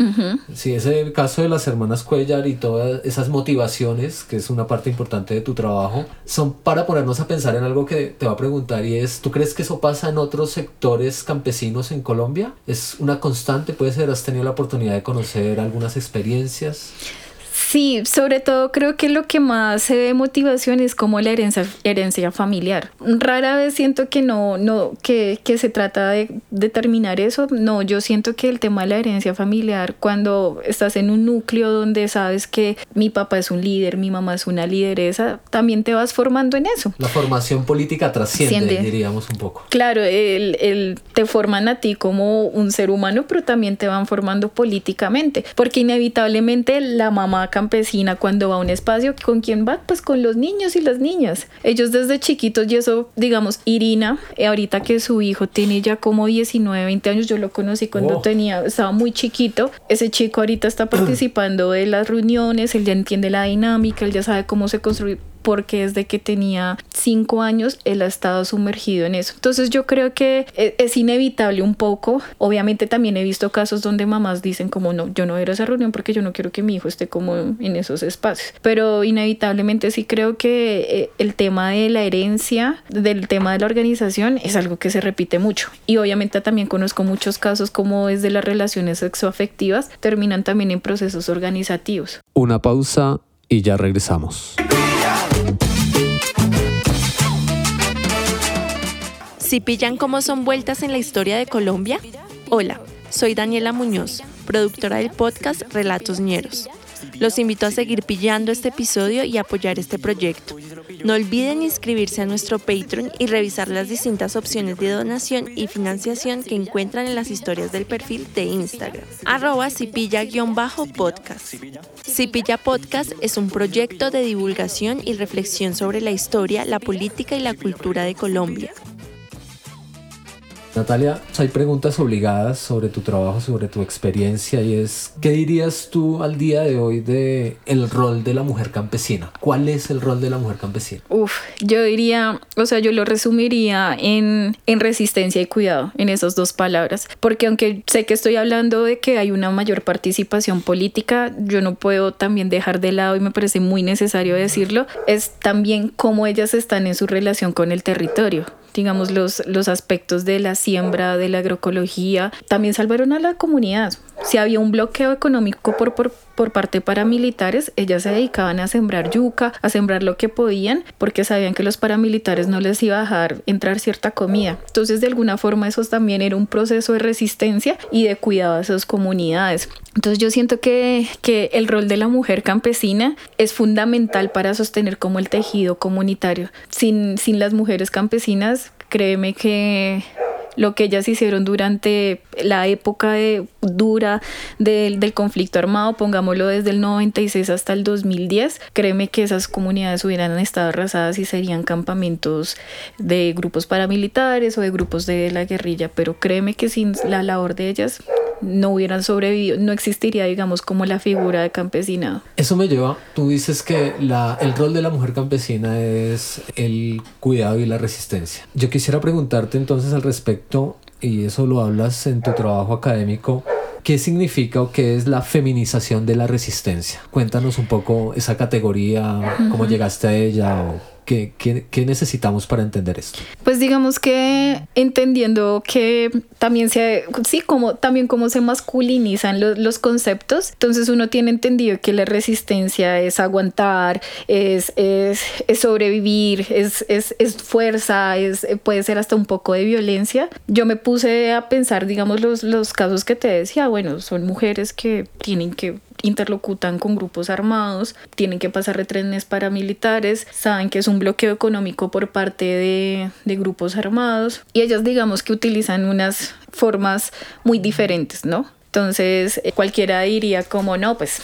Sí, ese caso de las hermanas Cuellar y todas esas motivaciones, que es una parte importante de tu trabajo, son para ponernos a pensar en algo que te va a preguntar y es, ¿tú crees que eso pasa en otros sectores campesinos en Colombia? ¿Es una constante? ¿Puede ser? ¿Has tenido la oportunidad de conocer algunas experiencias? this? Sí, sobre todo creo que lo que más se ve motivación es como la herencia, herencia familiar. Rara vez siento que no, no, que, que se trata de determinar eso. No, yo siento que el tema de la herencia familiar, cuando estás en un núcleo donde sabes que mi papá es un líder, mi mamá es una lideresa, también te vas formando en eso. La formación política trasciende, diríamos un poco. Claro, el, el, te forman a ti como un ser humano, pero también te van formando políticamente, porque inevitablemente la mamá campesina cuando va a un espacio, ¿con quién va? Pues con los niños y las niñas. Ellos desde chiquitos y eso, digamos, Irina, eh, ahorita que su hijo tiene ya como 19, 20 años, yo lo conocí cuando tenía, estaba muy chiquito. Ese chico ahorita está participando de las reuniones, él ya entiende la dinámica, él ya sabe cómo se construye porque desde que tenía cinco años él ha estado sumergido en eso. Entonces yo creo que e- es inevitable un poco. Obviamente también he visto casos donde mamás dicen como no, yo no a esa reunión porque yo no quiero que mi hijo esté como en esos espacios. Pero inevitablemente sí creo que eh, el tema de la herencia, del tema de la organización es algo que se repite mucho. Y obviamente también conozco muchos casos como desde las relaciones sexoafectivas terminan también en procesos organizativos. Una pausa y ya regresamos. Si pillan cómo son vueltas en la historia de Colombia? Hola, soy Daniela Muñoz, productora del podcast Relatos Ñeros. Los invito a seguir pillando este episodio y apoyar este proyecto. No olviden inscribirse a nuestro Patreon y revisar las distintas opciones de donación y financiación que encuentran en las historias del perfil de Instagram. Arroba cipilla-podcast. Cipilla Podcast es un proyecto de divulgación y reflexión sobre la historia, la política y la cultura de Colombia. Natalia, hay preguntas obligadas sobre tu trabajo, sobre tu experiencia y es, ¿qué dirías tú al día de hoy de el rol de la mujer campesina? ¿Cuál es el rol de la mujer campesina? Uf, yo diría, o sea, yo lo resumiría en, en resistencia y cuidado, en esas dos palabras, porque aunque sé que estoy hablando de que hay una mayor participación política, yo no puedo también dejar de lado y me parece muy necesario decirlo, es también cómo ellas están en su relación con el territorio digamos, los, los aspectos de la siembra, de la agroecología, también salvaron a la comunidad. Si había un bloqueo económico por, por, por parte paramilitares, ellas se dedicaban a sembrar yuca, a sembrar lo que podían, porque sabían que los paramilitares no les iba a dejar entrar cierta comida. Entonces, de alguna forma, eso también era un proceso de resistencia y de cuidado a esas comunidades. Entonces, yo siento que, que el rol de la mujer campesina es fundamental para sostener como el tejido comunitario. Sin, sin las mujeres campesinas, créeme que lo que ellas hicieron durante la época dura del, del, conflicto armado, pongámoslo desde el 96 hasta el 2010, créeme que esas comunidades hubieran estado arrasadas y serían campamentos de grupos paramilitares o de grupos de la guerrilla, pero créeme que sin la labor de ellas no hubieran sobrevivido, no existiría, digamos, como la figura de campesinado. Eso me lleva, tú dices que la, el rol de la mujer campesina es el cuidado y la resistencia. Yo quisiera preguntarte entonces al respecto, y eso lo hablas en tu trabajo académico, ¿qué significa o qué es la feminización de la resistencia? Cuéntanos un poco esa categoría, cómo uh -huh. llegaste a ella o ¿Qué, qué, qué necesitamos para entender esto? Pues digamos que entendiendo que también se, sí, como también como se masculinizan los, los conceptos, entonces uno tiene entendido que la resistencia es aguantar, es, es, es sobrevivir, es, es, es fuerza, es, puede ser hasta un poco de violencia. Yo me puse a pensar, digamos, los, los casos que te decía, bueno, son mujeres que tienen que interlocutan con grupos armados, tienen que pasar retrenes paramilitares, saben que es un bloqueo económico por parte de, de, grupos armados y ellas digamos que utilizan unas formas muy diferentes, ¿no? Entonces cualquiera diría como no, pues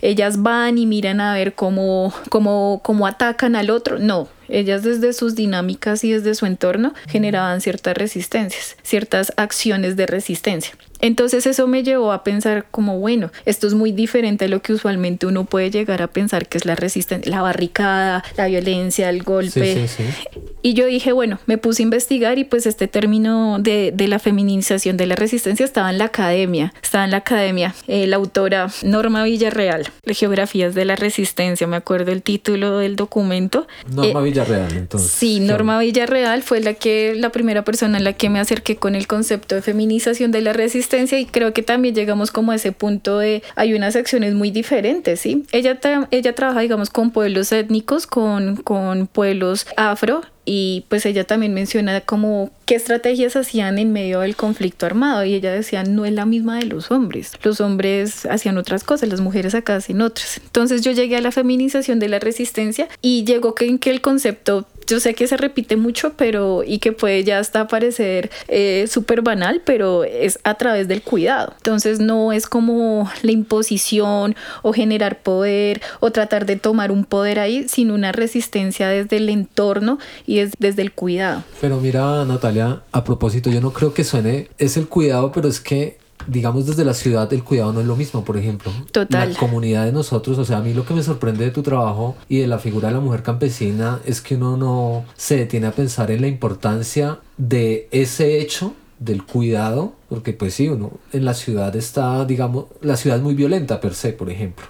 ellas van y miran a ver cómo, cómo, cómo atacan al otro. No, ellas desde sus dinámicas y desde su entorno generaban ciertas resistencias, ciertas acciones de resistencia. Entonces eso me llevó a pensar como, bueno, esto es muy diferente a lo que usualmente uno puede llegar a pensar que es la resistencia, la barricada, la violencia, el golpe. Sí, sí, sí. Y yo dije, bueno, me puse a investigar y pues este término de, de, la feminización de la resistencia estaba en la academia, estaba en la academia. Eh, la autora Norma Villarreal, Geografías de la Resistencia, me acuerdo el título del documento. Norma eh, Villarreal, entonces. Sí, Norma Villarreal fue la que, la primera persona en la que me acerqué con el concepto de feminización de la resistencia y creo que también llegamos como a ese punto de hay unas acciones muy diferentes, ¿sí? Ella, ella trabaja, digamos, con pueblos étnicos, con, con pueblos afro y pues ella también menciona como qué estrategias hacían en medio del conflicto armado y ella decía no es la misma de los hombres los hombres hacían otras cosas las mujeres acá hacen otras entonces yo llegué a la feminización de la resistencia y llegó que en que el concepto yo sé que se repite mucho, pero y que puede ya hasta parecer eh, súper banal, pero es a través del cuidado. Entonces no es como la imposición o generar poder o tratar de tomar un poder ahí, sino una resistencia desde el entorno y es desde el cuidado. Pero mira, Natalia, a propósito, yo no creo que suene, es el cuidado, pero es que digamos desde la ciudad el cuidado no es lo mismo, por ejemplo. Total. La comunidad de nosotros, o sea, a mí lo que me sorprende de tu trabajo y de la figura de la mujer campesina es que uno no se detiene a pensar en la importancia de ese hecho del cuidado porque pues sí, uno en la ciudad está, digamos, la ciudad es muy violenta per se, por ejemplo,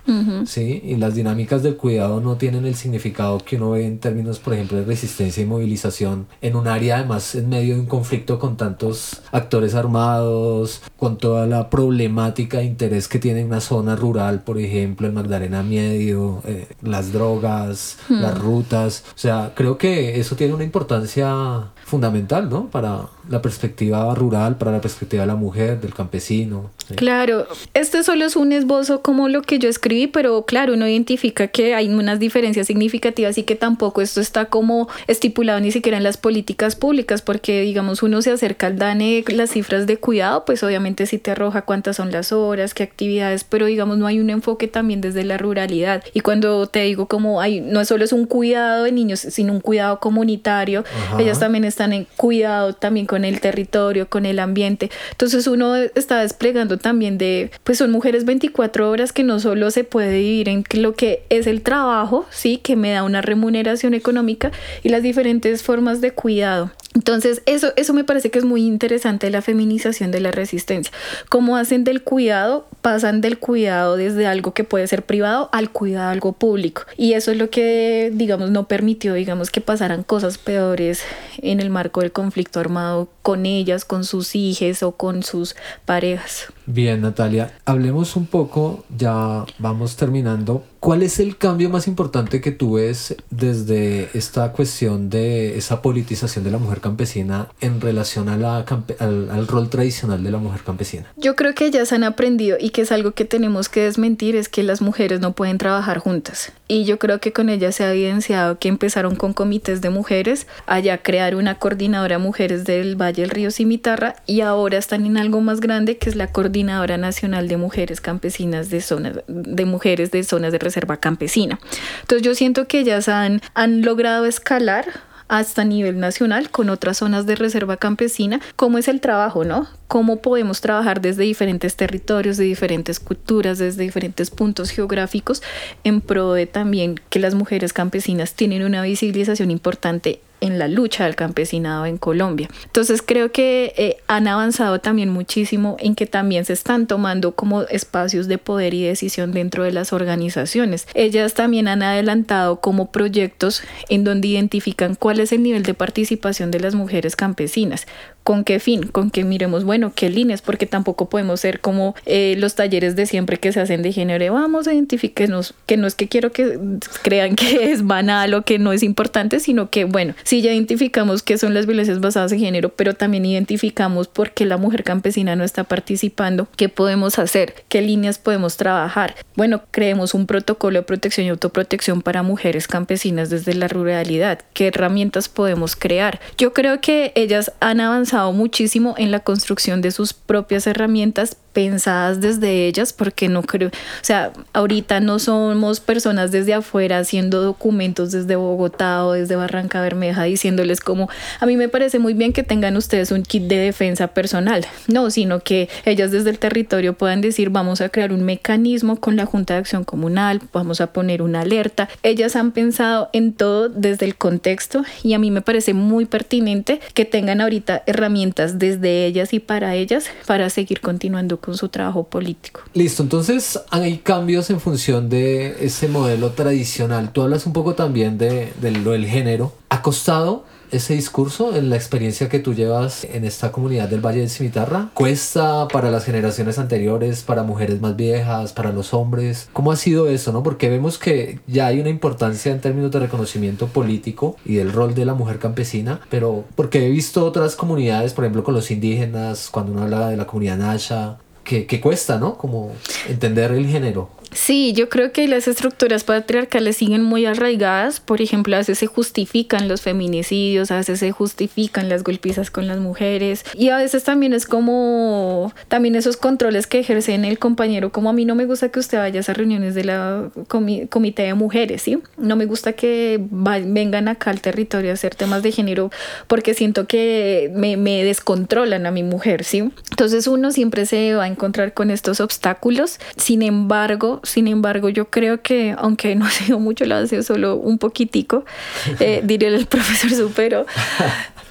¿sí? Y las dinámicas del cuidado no tienen el significado que uno ve en términos, por ejemplo, de resistencia y movilización en un área además en medio de un conflicto con tantos actores armados, con toda la problemática de interés que tiene una zona rural, por ejemplo, el Magdalena Medio, eh, las drogas, las rutas, o sea, creo que eso tiene una importancia fundamental, ¿no? Para la perspectiva rural, para la perspectiva la mujer, del campesino. Claro, este solo es un esbozo como lo que yo escribí, pero claro, uno identifica que hay unas diferencias significativas y que tampoco esto está como estipulado ni siquiera en las políticas públicas, porque digamos uno se acerca al DANE, las cifras de cuidado, pues obviamente sí te arroja cuántas son las horas, qué actividades, pero digamos no hay un enfoque también desde la ruralidad. Y cuando te digo como hay, no solo es un cuidado de niños, sino un cuidado comunitario, ellas también están en cuidado también con el territorio, con el ambiente. Entonces uno está desplegando también de, pues son mujeres 24 horas que no solo se puede vivir en lo que es el trabajo, sí, que me da una remuneración económica y las diferentes formas de cuidado. Entonces, eso, eso me parece que es muy interesante la feminización de la resistencia. Cómo hacen del cuidado, pasan del cuidado desde algo que puede ser privado al cuidado algo público. Y eso es lo que, digamos, no permitió, digamos, que pasaran cosas peores en el marco del conflicto armado con ellas, con sus hijas o con sus parejas. Bien, Natalia, hablemos un poco, ya vamos terminando. ¿Cuál es el cambio más importante que tú ves desde esta cuestión de esa politización de la mujer campesina en relación a la al, al, rol tradicional de la mujer campesina? Yo creo que ellas han aprendido y que es algo que tenemos que desmentir, es que las mujeres no pueden trabajar juntas. Y yo creo que con ellas se ha evidenciado que empezaron con comités de mujeres, allá crear una coordinadora mujeres del Valle del Río Cimitarra y ahora están en algo más grande que es la coordinadora Coordinadora Nacional de Mujeres Campesinas de zonas de mujeres de zonas de reserva campesina. Entonces yo siento que ellas han, han logrado escalar hasta nivel nacional con otras zonas de reserva campesina, cómo es el trabajo, ¿no? Cómo podemos trabajar desde diferentes territorios, de diferentes culturas, desde diferentes puntos geográficos, en pro de también que las mujeres campesinas tienen una visibilización importante en la lucha del campesinado en Colombia. Entonces creo que eh, han avanzado también muchísimo en que también se están tomando como espacios de poder y decisión dentro de las organizaciones. Ellas también han adelantado como proyectos en donde identifican cuál es el nivel de participación de las mujeres campesinas, ¿Con qué fin? Con que miremos, bueno, qué líneas, porque tampoco podemos ser como eh, los talleres de siempre que se hacen de género. Vamos a identificarnos, que no es que quiero que crean que es banal o que no es importante, sino que, bueno, sí ya identificamos qué son las violencias basadas en género, pero también identificamos por qué la mujer campesina no está participando, qué podemos hacer, qué líneas podemos trabajar. Bueno, creemos un protocolo de protección y autoprotección para mujeres campesinas desde la ruralidad, qué herramientas podemos crear. Yo creo que ellas han avanzado muchísimo en la construcción de sus propias herramientas pensadas desde ellas, porque no creo, o sea, ahorita no somos personas desde afuera haciendo documentos desde Bogotá o desde Barranca Bermeja diciéndoles como, a mí me parece muy bien que tengan ustedes un kit de defensa personal, no, sino que ellas desde el territorio puedan decir, vamos a crear un mecanismo con la Junta de Acción Comunal, vamos a poner una alerta. Ellas han pensado en todo desde el contexto y a mí me parece muy pertinente que tengan ahorita herramientas desde ellas y para ellas para seguir continuando con su trabajo político. Listo, entonces hay cambios en función de ese modelo tradicional. Tú hablas un poco también de, de lo del género. ¿Ha costado ese discurso en la experiencia que tú llevas en esta comunidad del Valle de Cimitarra? ¿Cuesta para las generaciones anteriores, para mujeres más viejas, para los hombres? ¿Cómo ha sido eso, no? Porque vemos que ya hay una importancia en términos de reconocimiento político y del rol de la mujer campesina, pero porque he visto otras comunidades, por ejemplo con los indígenas, cuando uno habla de la comunidad Nasha, que, cuesta, ¿no? Como entender el género. Sí, yo creo que las estructuras patriarcales siguen muy arraigadas. Por ejemplo, a veces se justifican los feminicidios, a veces se justifican las golpizas con las mujeres y a veces también es como también esos controles que ejercen el compañero, como a mí no me gusta que usted vaya a reuniones de la comité de mujeres, ¿sí? No me gusta que vengan acá al territorio a hacer temas de género porque siento que me, me descontrolan a mi mujer, ¿sí? Entonces uno siempre se va a encontrar con estos obstáculos. Sin embargo, sin embargo, yo creo que, aunque no ha sido mucho, lo ha sido solo un poquitico, eh, diría el profesor Supero,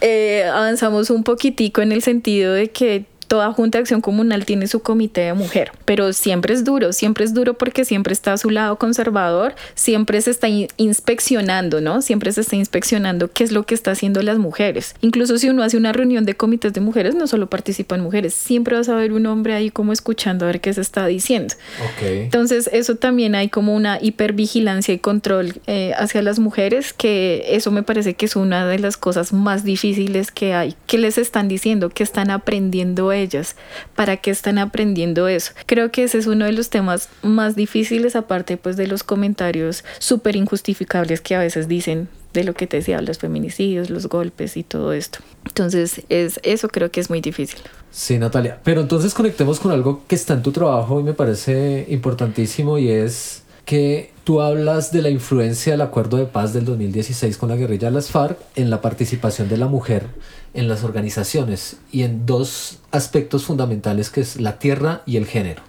eh, avanzamos un poquitico en el sentido de que toda junta de acción comunal tiene su comité de mujer, pero siempre es duro, siempre es duro porque siempre está a su lado conservador, siempre se está inspeccionando, ¿no? Siempre se está inspeccionando qué es lo que está haciendo las mujeres. Incluso si uno hace una reunión de comités de mujeres, no solo participan mujeres, siempre vas a ver un hombre ahí como escuchando a ver qué se está diciendo. Entonces, eso también hay como una hipervigilancia y control eh, hacia las mujeres, que eso me parece que es una de las cosas más difíciles que hay. ¿Qué les están diciendo? ¿Qué están aprendiendo ellas? ¿Para qué están aprendiendo eso? Creo que ese es uno de los temas más difíciles, aparte pues de los comentarios súper injustificables que a veces dicen de lo que te decía, los feminicidios, los golpes y todo esto. Entonces, es, eso creo que es muy difícil. Sí, Natalia. Pero entonces conectemos con algo que está en tu trabajo y me parece importantísimo y es que tú hablas de la influencia del acuerdo de paz del 2016 con la guerrilla de las FARC en la participación de la mujer en las organizaciones y en dos aspectos fundamentales que es la tierra y el género.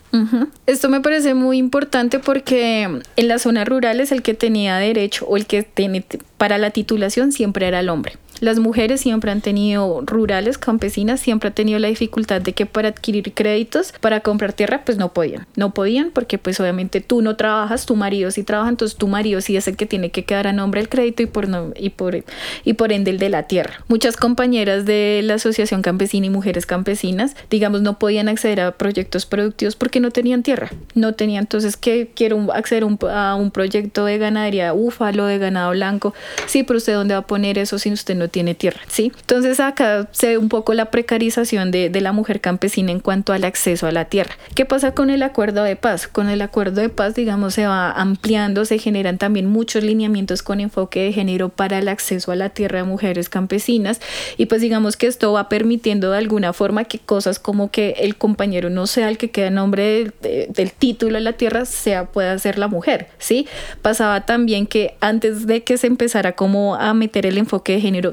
Esto me parece muy importante porque en las zonas rurales el que tenía derecho o el que tiene para la titulación siempre era el hombre. Las mujeres siempre han tenido, rurales, campesinas, siempre han tenido la dificultad de que para adquirir créditos, para comprar tierra, pues no podían. No podían porque pues obviamente tú no trabajas, tu marido sí trabaja, entonces tu marido sí es el que tiene que quedar a nombre del crédito y por, no, y por, y por ende el de la tierra. Muchas compañeras de la Asociación Campesina y Mujeres Campesinas, digamos, no podían acceder a proyectos productivos porque no tenían tierra. No tenían, entonces, que quiero acceder a un proyecto de ganadería búfalo, de ganado blanco. Sí, pero usted dónde va a poner eso si usted no tiene tierra, ¿sí? Entonces acá se ve un poco la precarización de, la mujer campesina en cuanto al acceso a la tierra. ¿Qué pasa con el acuerdo de paz? Con el acuerdo de paz, digamos, se va ampliando, se generan también muchos lineamientos con enfoque de género para el acceso a la tierra de mujeres campesinas y pues digamos que esto va permitiendo de alguna forma que cosas como que el compañero no sea el que queda en nombre del título de la tierra, sea pueda ser la mujer, ¿sí? Pasaba también que antes de que se empezara como a meter el enfoque de género,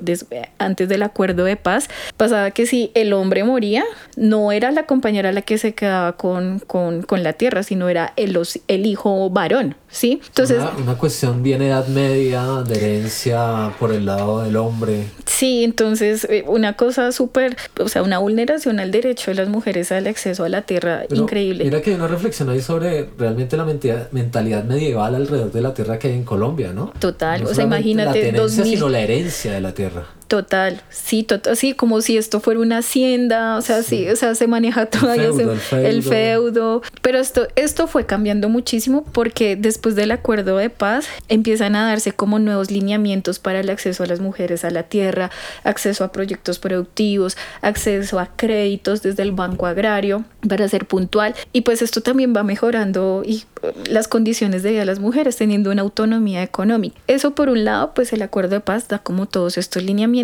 antes del acuerdo de paz, pasaba que si el hombre moría, no era la compañera la que se quedaba con, con, con la tierra, sino era el, el hijo varón, ¿sí? Entonces... Una, una cuestión bien edad media, de herencia por el lado del hombre. Sí, entonces eh, una cosa súper, o sea, una vulneración al derecho de las mujeres al acceso a la tierra increíble. Mira que hay una reflexión ahí sobre realmente la mentalidad medieval alrededor de la tierra que hay en Colombia, ¿no? Total, o sea, imagínate. La tenencia, sino la herencia de la tierra. tierra. Total, sí, total, sí, como si esto fuera una hacienda, o sea, sí, o sea, se maneja todavía el feudo, pero esto, esto fue cambiando muchísimo porque después del acuerdo de paz empiezan a darse como nuevos lineamientos para el acceso a las mujeres a la tierra, acceso a proyectos productivos, acceso a créditos desde el Banco Agrario, para ser puntual, y pues esto también va mejorando y uh, las condiciones de vida de las mujeres teniendo una autonomía económica. Eso por un lado, pues el acuerdo de paz da como todos estos lineamientos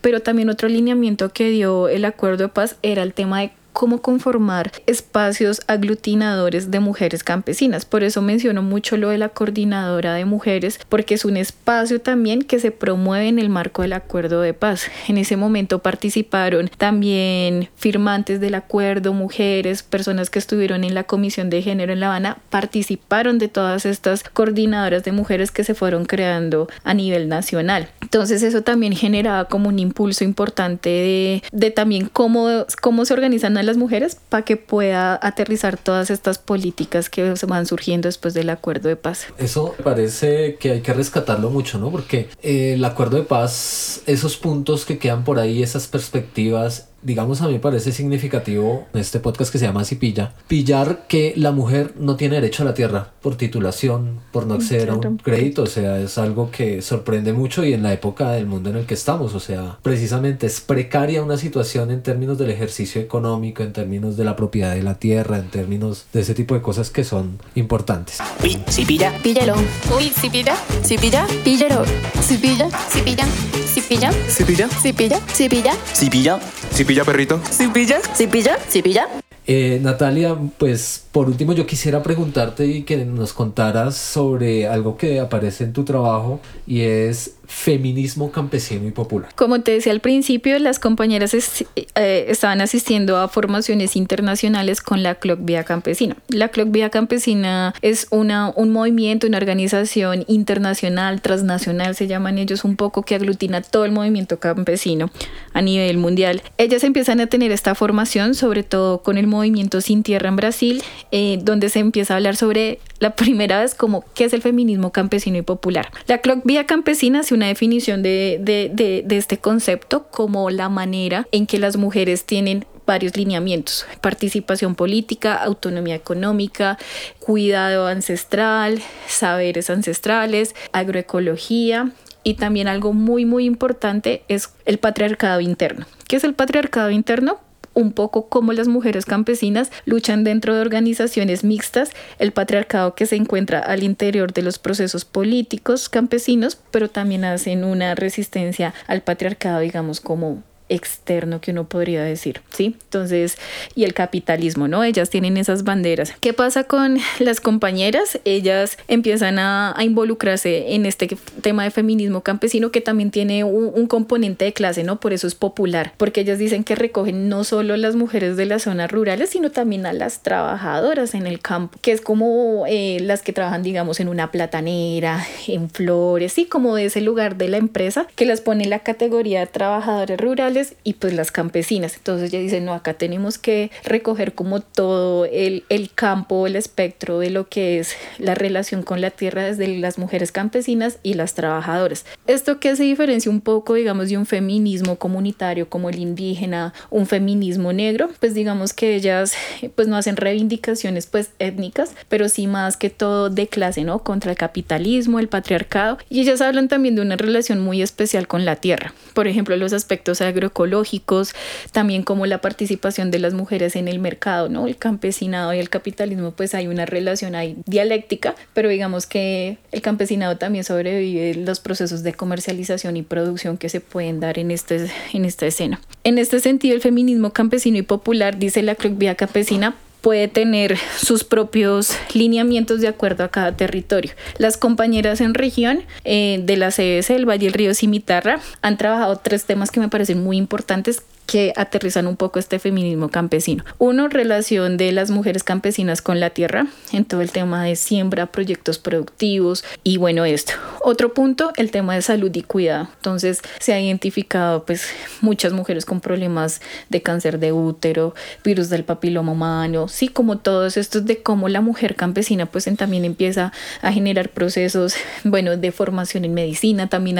pero también otro lineamiento que dio el acuerdo de paz era el tema de cómo conformar espacios aglutinadores de mujeres campesinas. Por eso menciono mucho lo de la coordinadora de mujeres, porque es un espacio también que se promueve en el marco del acuerdo de paz. En ese momento participaron también firmantes del acuerdo, mujeres, personas que estuvieron en la Comisión de Género en La Habana, participaron de todas estas coordinadoras de mujeres que se fueron creando a nivel nacional. Entonces eso también generaba como un impulso importante de, de también cómo, cómo se organizan las mujeres para que pueda aterrizar todas estas políticas que se van surgiendo después del acuerdo de paz. Eso parece que hay que rescatarlo mucho, ¿no? Porque eh, el acuerdo de paz, esos puntos que quedan por ahí, esas perspectivas digamos, a mí me parece significativo en este podcast que se llama Cipilla, pillar que la mujer no tiene derecho a la tierra por titulación, por no acceder a un crédito. O sea, es algo que sorprende mucho y en la época del mundo en el que estamos. O sea, precisamente es precaria una situación en términos del ejercicio económico, en términos de la propiedad de la tierra, en términos de ese tipo de cosas que son importantes. Uy, Cipilla, píllelo. Uy, Cipilla, Cipilla, píllelo. Cipilla, Cipilla, Cipilla, Cipilla, Cipilla, Cipilla, Cipilla, Cipilla perrito. Cipilla. Cipilla. Cipilla. Eh, Natalia, pues por último yo quisiera preguntarte y que nos contaras sobre algo que aparece en tu trabajo y es feminismo campesino y popular. Como te decía al principio, las compañeras eh, estaban asistiendo a formaciones internacionales con la Clock Vía Campesina. La Clock Vía Campesina es una, un movimiento, una organización internacional, transnacional, se llaman ellos un poco, que aglutina todo el movimiento campesino a nivel mundial. Ellas empiezan a tener esta formación, sobre todo con el movimiento Sin Tierra en Brasil, eh, donde se empieza a hablar sobre la primera vez como qué es el feminismo campesino y popular. La Vía Campesina hace una definición de, de, de este concepto como la manera en que las mujeres tienen varios lineamientos, participación política, autonomía económica, cuidado ancestral, saberes ancestrales, agroecología y también algo muy muy importante es el patriarcado interno. ¿Qué es el patriarcado interno? Un poco cómo las mujeres campesinas luchan dentro de organizaciones mixtas, el patriarcado que se encuentra al interior de los procesos políticos campesinos, pero también hacen una resistencia al patriarcado, digamos, como externo que uno podría decir, ¿sí? Entonces, y el capitalismo, ¿no? Ellas tienen esas banderas. ¿Qué pasa con las compañeras? Ellas empiezan a, involucrarse en este tema de feminismo campesino que también tiene un, componente de clase, ¿no? Por eso es popular, porque ellas dicen que recogen no solo las mujeres de las zonas rurales, sino también a las trabajadoras en el campo, que es como eh, las que trabajan, digamos, en una platanera, en flores, sí, como de ese lugar de la empresa que las pone en la categoría de trabajadores rurales y pues las campesinas. Entonces ella dice, no, acá tenemos que recoger como todo el, el campo, el espectro de lo que es la relación con la tierra desde las mujeres campesinas y las trabajadoras. Esto que se diferencia un poco, digamos, de un feminismo comunitario como el indígena, un feminismo negro, pues digamos que ellas pues no hacen reivindicaciones pues étnicas, pero sí más que todo de clase, ¿no? Contra el capitalismo, el patriarcado. Y ellas hablan también de una relación muy especial con la tierra. Por ejemplo, los aspectos agro ecológicos, también como la participación de las mujeres en el mercado, ¿no? El campesinado y el capitalismo, pues hay una relación ahí dialéctica, pero digamos que el campesinado también sobrevive los procesos de comercialización y producción que se pueden dar en, este, en esta escena. En este sentido, el feminismo campesino y popular, dice la Cruz Vía Campesina, puede tener sus propios lineamientos de acuerdo a cada territorio. Las compañeras en región eh, de la CBS, el Valle del Río Cimitarra, han trabajado tres temas que me parecen muy importantes que aterrizan un poco este feminismo campesino. Uno, relación de las mujeres campesinas con la tierra, en todo el tema de siembra, proyectos productivos y bueno, esto. Otro punto, el tema de salud y cuidado. Entonces se ha identificado pues muchas mujeres con problemas de cáncer de útero, virus del papiloma humano, sí, como todos estos de cómo la mujer campesina pues también empieza a generar procesos, bueno, de formación en medicina, también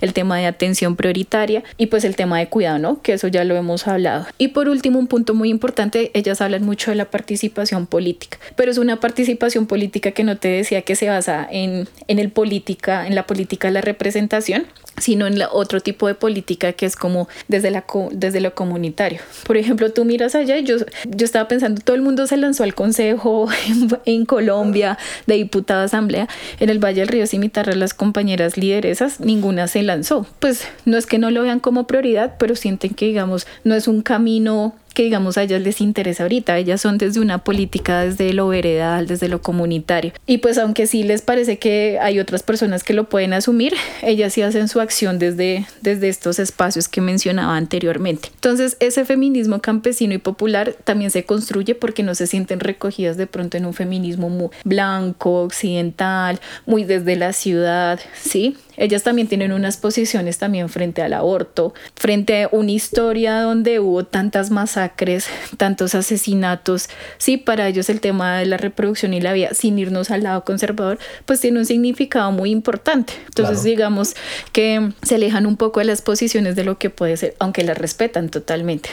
el tema de atención prioritaria y pues el tema de cuidado, ¿no? Que eso ya lo hemos hablado. Y por último, un punto muy importante, ellas hablan mucho de la participación política, pero es una participación política que no te decía que se basa en, en el política, en la política de la representación, sino en la, otro tipo de política que es como desde, la, desde lo comunitario. Por ejemplo, tú miras allá yo, yo estaba pensando, todo el mundo se lanzó al Consejo en, Colombia de diputado asamblea, en el Valle del Río Cimitarra las compañeras lideresas, ninguna se lanzó. Pues no es que no lo vean como prioridad, pero sienten que digamos no es un camino que digamos a ellas les interesa ahorita, ellas son desde una política, desde lo veredal, desde lo comunitario. Y pues aunque sí les parece que hay otras personas que lo pueden asumir, ellas sí hacen su acción desde, desde estos espacios que mencionaba anteriormente. Entonces ese feminismo campesino y popular también se construye porque no se sienten recogidas de pronto en un feminismo muy blanco, occidental, muy desde la ciudad, ¿sí? Ellas también tienen unas posiciones también frente al aborto, frente a una historia donde hubo tantas masacres masacres, tantos asesinatos. Sí, para ellos el tema de la reproducción y la vida, sin irnos al lado conservador, pues tiene un significado muy importante. Entonces, digamos que se alejan un poco de las posiciones de lo que puede ser, aunque las respetan totalmente.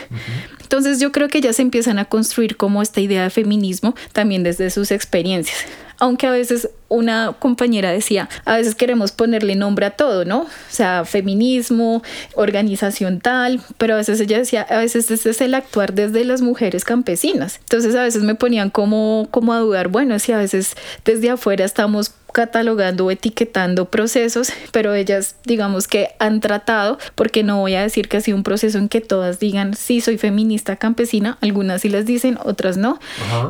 Entonces, yo creo que ya se empiezan a construir como esta idea de feminismo también desde sus experiencias aunque a veces una compañera decía, a veces queremos ponerle nombre a todo, ¿no? O sea, feminismo, organización tal, pero a veces ella decía, a veces este es el actuar desde las mujeres campesinas. Entonces a veces me ponían como, como a dudar, bueno, si a veces desde afuera estamos catalogando o etiquetando procesos, pero ellas digamos que han tratado, porque no voy a decir que ha sido un proceso en que todas digan sí soy feminista campesina, algunas sí las dicen, otras no,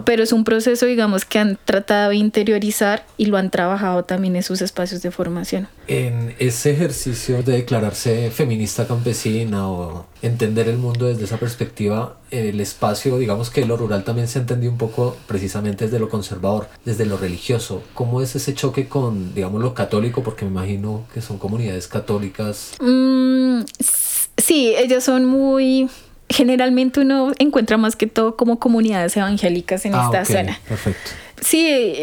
pero es un proceso digamos que han tratado de interiorizar y lo han trabajado también en sus espacios de formación. En ese ejercicio de declararse feminista campesina o entender el mundo desde esa perspectiva, el espacio, digamos que lo rural también se entendió un poco precisamente desde lo conservador, desde lo religioso. ¿Cómo es ese choque con, digamos, lo católico? Porque me imagino que son comunidades católicas. Mm, sí, ellas son muy... Generalmente uno encuentra más que todo como comunidades evangélicas en ah, esta zona. Perfecto. Sí,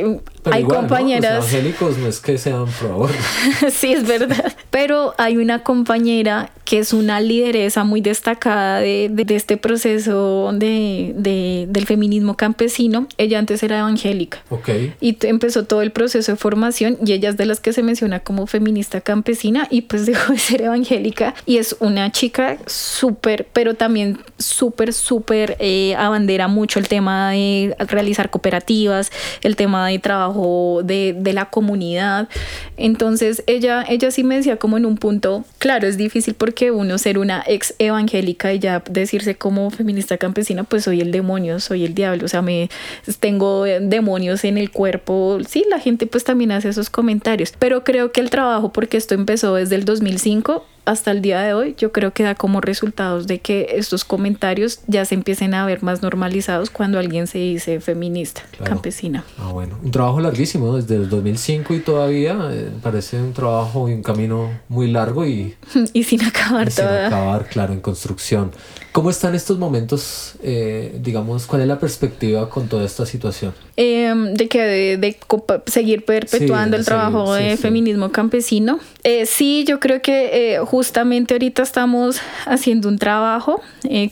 hay compañeras. Los evangélicos no es que sean pro sí, es verdad. Pero hay una compañera que es una lideresa muy destacada de, de, este proceso de, de, del feminismo campesino. Ella antes era evangélica. Ok. Y empezó todo el proceso de formación y ella es de las que se menciona como feminista campesina y pues dejó de ser evangélica. Y es una chica súper, pero también súper, súper eh, abandera mucho el tema de realizar cooperativas, el tema de trabajo de, de la comunidad. Entonces ella, ella sí me decía como en un punto, claro, es difícil porque que uno ser una ex evangélica y ya decirse como feminista campesina, pues soy el demonio, soy el diablo, o sea, me tengo demonios en el cuerpo. Sí, la gente pues también hace esos comentarios, pero creo que el trabajo, porque esto empezó desde el 2005, hasta el día de hoy yo creo que da como resultados de que estos comentarios ya se empiecen a ver más normalizados cuando alguien se dice feminista, campesina. Ah, bueno, un trabajo larguísimo desde el 2005 y todavía eh, parece un trabajo y un camino muy largo y... y sin acabar. Y sin acabar, claro, en construcción. ¿Cómo están estos momentos? Eh, digamos, ¿cuál es la perspectiva con toda esta situación? Em, de que de, seguir perpetuando el trabajo de feminismo campesino. Eh, sí, yo creo que eh, justamente ahorita estamos haciendo un trabajo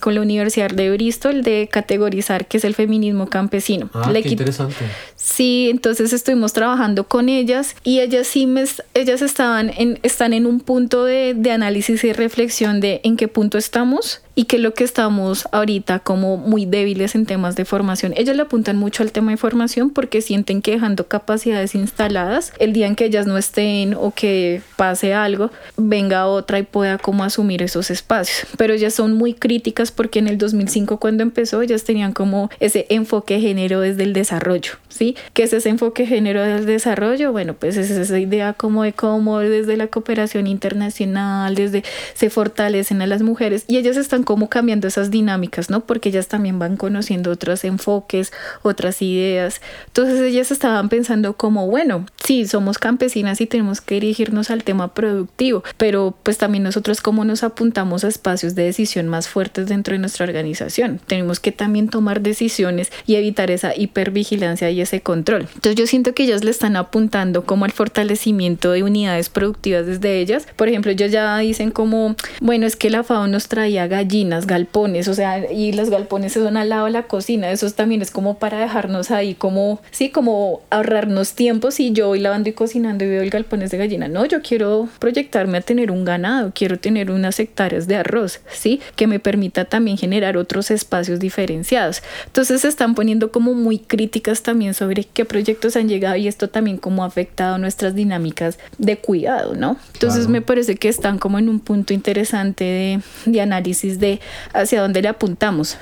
con la Universidad de Bristol de categorizar qué es el feminismo campesino. Ah, qué interesante. Sí, entonces estuvimos trabajando con ellas y ellas sí me, ellas estaban en, están en un punto de, de análisis y reflexión de en qué punto estamos y que lo que estamos ahorita como muy débiles en temas de formación. Ellas le apuntan mucho al tema de formación porque sienten que dejando capacidades instaladas, el día en que ellas no estén o que pase algo, venga otra y pueda como asumir esos espacios. Pero ellas son muy críticas porque en el 2005 cuando empezó ellas tenían como ese enfoque género desde el desarrollo, ¿sí? ¿Qué es ese enfoque género del desarrollo? Bueno, pues es esa idea como de cómo desde la cooperación internacional, desde se fortalecen a las mujeres y ellas están cómo cambiando esas dinámicas, ¿no? Porque ellas también van conociendo otros enfoques, otras ideas. Entonces ellas estaban pensando como, bueno, sí, somos campesinas y tenemos que dirigirnos al tema productivo, pero pues también nosotros cómo nos apuntamos a espacios de decisión más fuertes dentro de nuestra organización. Tenemos que también tomar decisiones y evitar esa hipervigilancia y ese control. Entonces yo siento que ellas le están apuntando como al fortalecimiento de unidades productivas desde ellas. Por ejemplo, ellos ya dicen como, bueno, es que la FAO nos traía gallinas galpones, o sea, y los galpones se son al lado de la cocina, eso también es como para dejarnos ahí, como, sí, como ahorrarnos tiempo si yo voy lavando y cocinando y veo el galpones de gallina. No, yo quiero proyectarme a tener un ganado, quiero tener unas hectáreas de arroz, sí, que me permita también generar otros espacios diferenciados. Entonces se están poniendo como muy críticas también sobre qué proyectos han llegado y esto también como ha afectado nuestras dinámicas de cuidado, ¿no? Entonces me parece que están como en un punto interesante de, de análisis de hacia dónde le apuntamos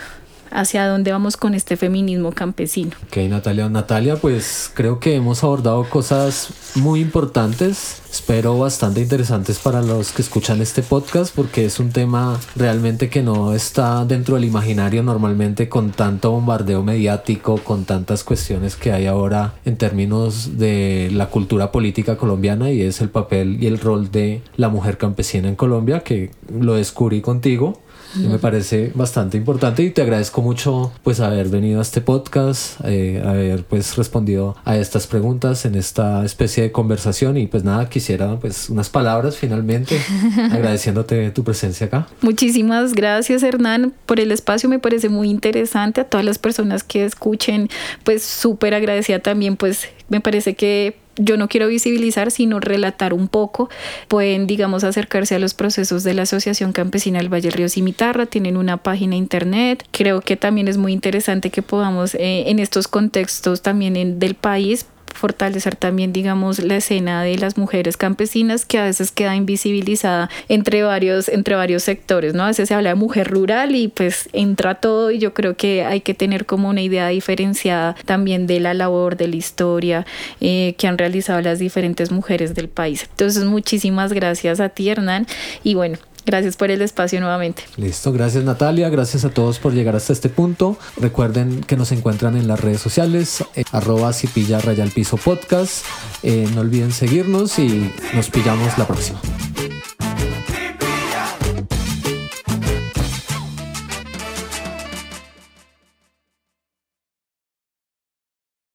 hacia dónde vamos con este feminismo campesino. Ok, Natalia. Natalia, pues creo que hemos abordado cosas muy importantes, espero bastante interesantes para los que escuchan este podcast, porque es un tema realmente que no está dentro del imaginario normalmente con tanto bombardeo mediático, con tantas cuestiones que hay ahora en términos de la cultura política colombiana y es el papel y el rol de la mujer campesina en Colombia, que lo descubrí contigo Y me parece bastante importante y te agradezco mucho pues haber venido a este podcast, eh, haber pues respondido a estas preguntas en esta especie de conversación. Y pues nada, quisiera pues unas palabras finalmente agradeciéndote tu presencia acá. Muchísimas gracias Hernán por el espacio, me parece muy interesante. A todas las personas que escuchen, pues súper agradecida también, pues me parece que yo no quiero visibilizar, sino relatar un poco. Pueden, digamos, acercarse a los procesos de la Asociación Campesina del Valle del Río Cimitarra, tienen una página internet. Creo que también es muy interesante que podamos eh, en estos contextos también en, del país fortalecer también, digamos, la escena de las mujeres campesinas que a veces queda invisibilizada entre varios, entre varios sectores, ¿no? A veces se habla de mujer rural y pues entra todo y yo creo que hay que tener como una idea diferenciada también de la labor, de la historia eh, que han realizado las diferentes mujeres del país. Entonces, muchísimas gracias a ti, Hernán, y bueno, Gracias por el espacio nuevamente. Listo, gracias Natalia, gracias a todos por llegar hasta este punto. Recuerden que nos encuentran en las redes sociales, eh, arroba podcast. Eh, no olviden seguirnos y nos pillamos la próxima.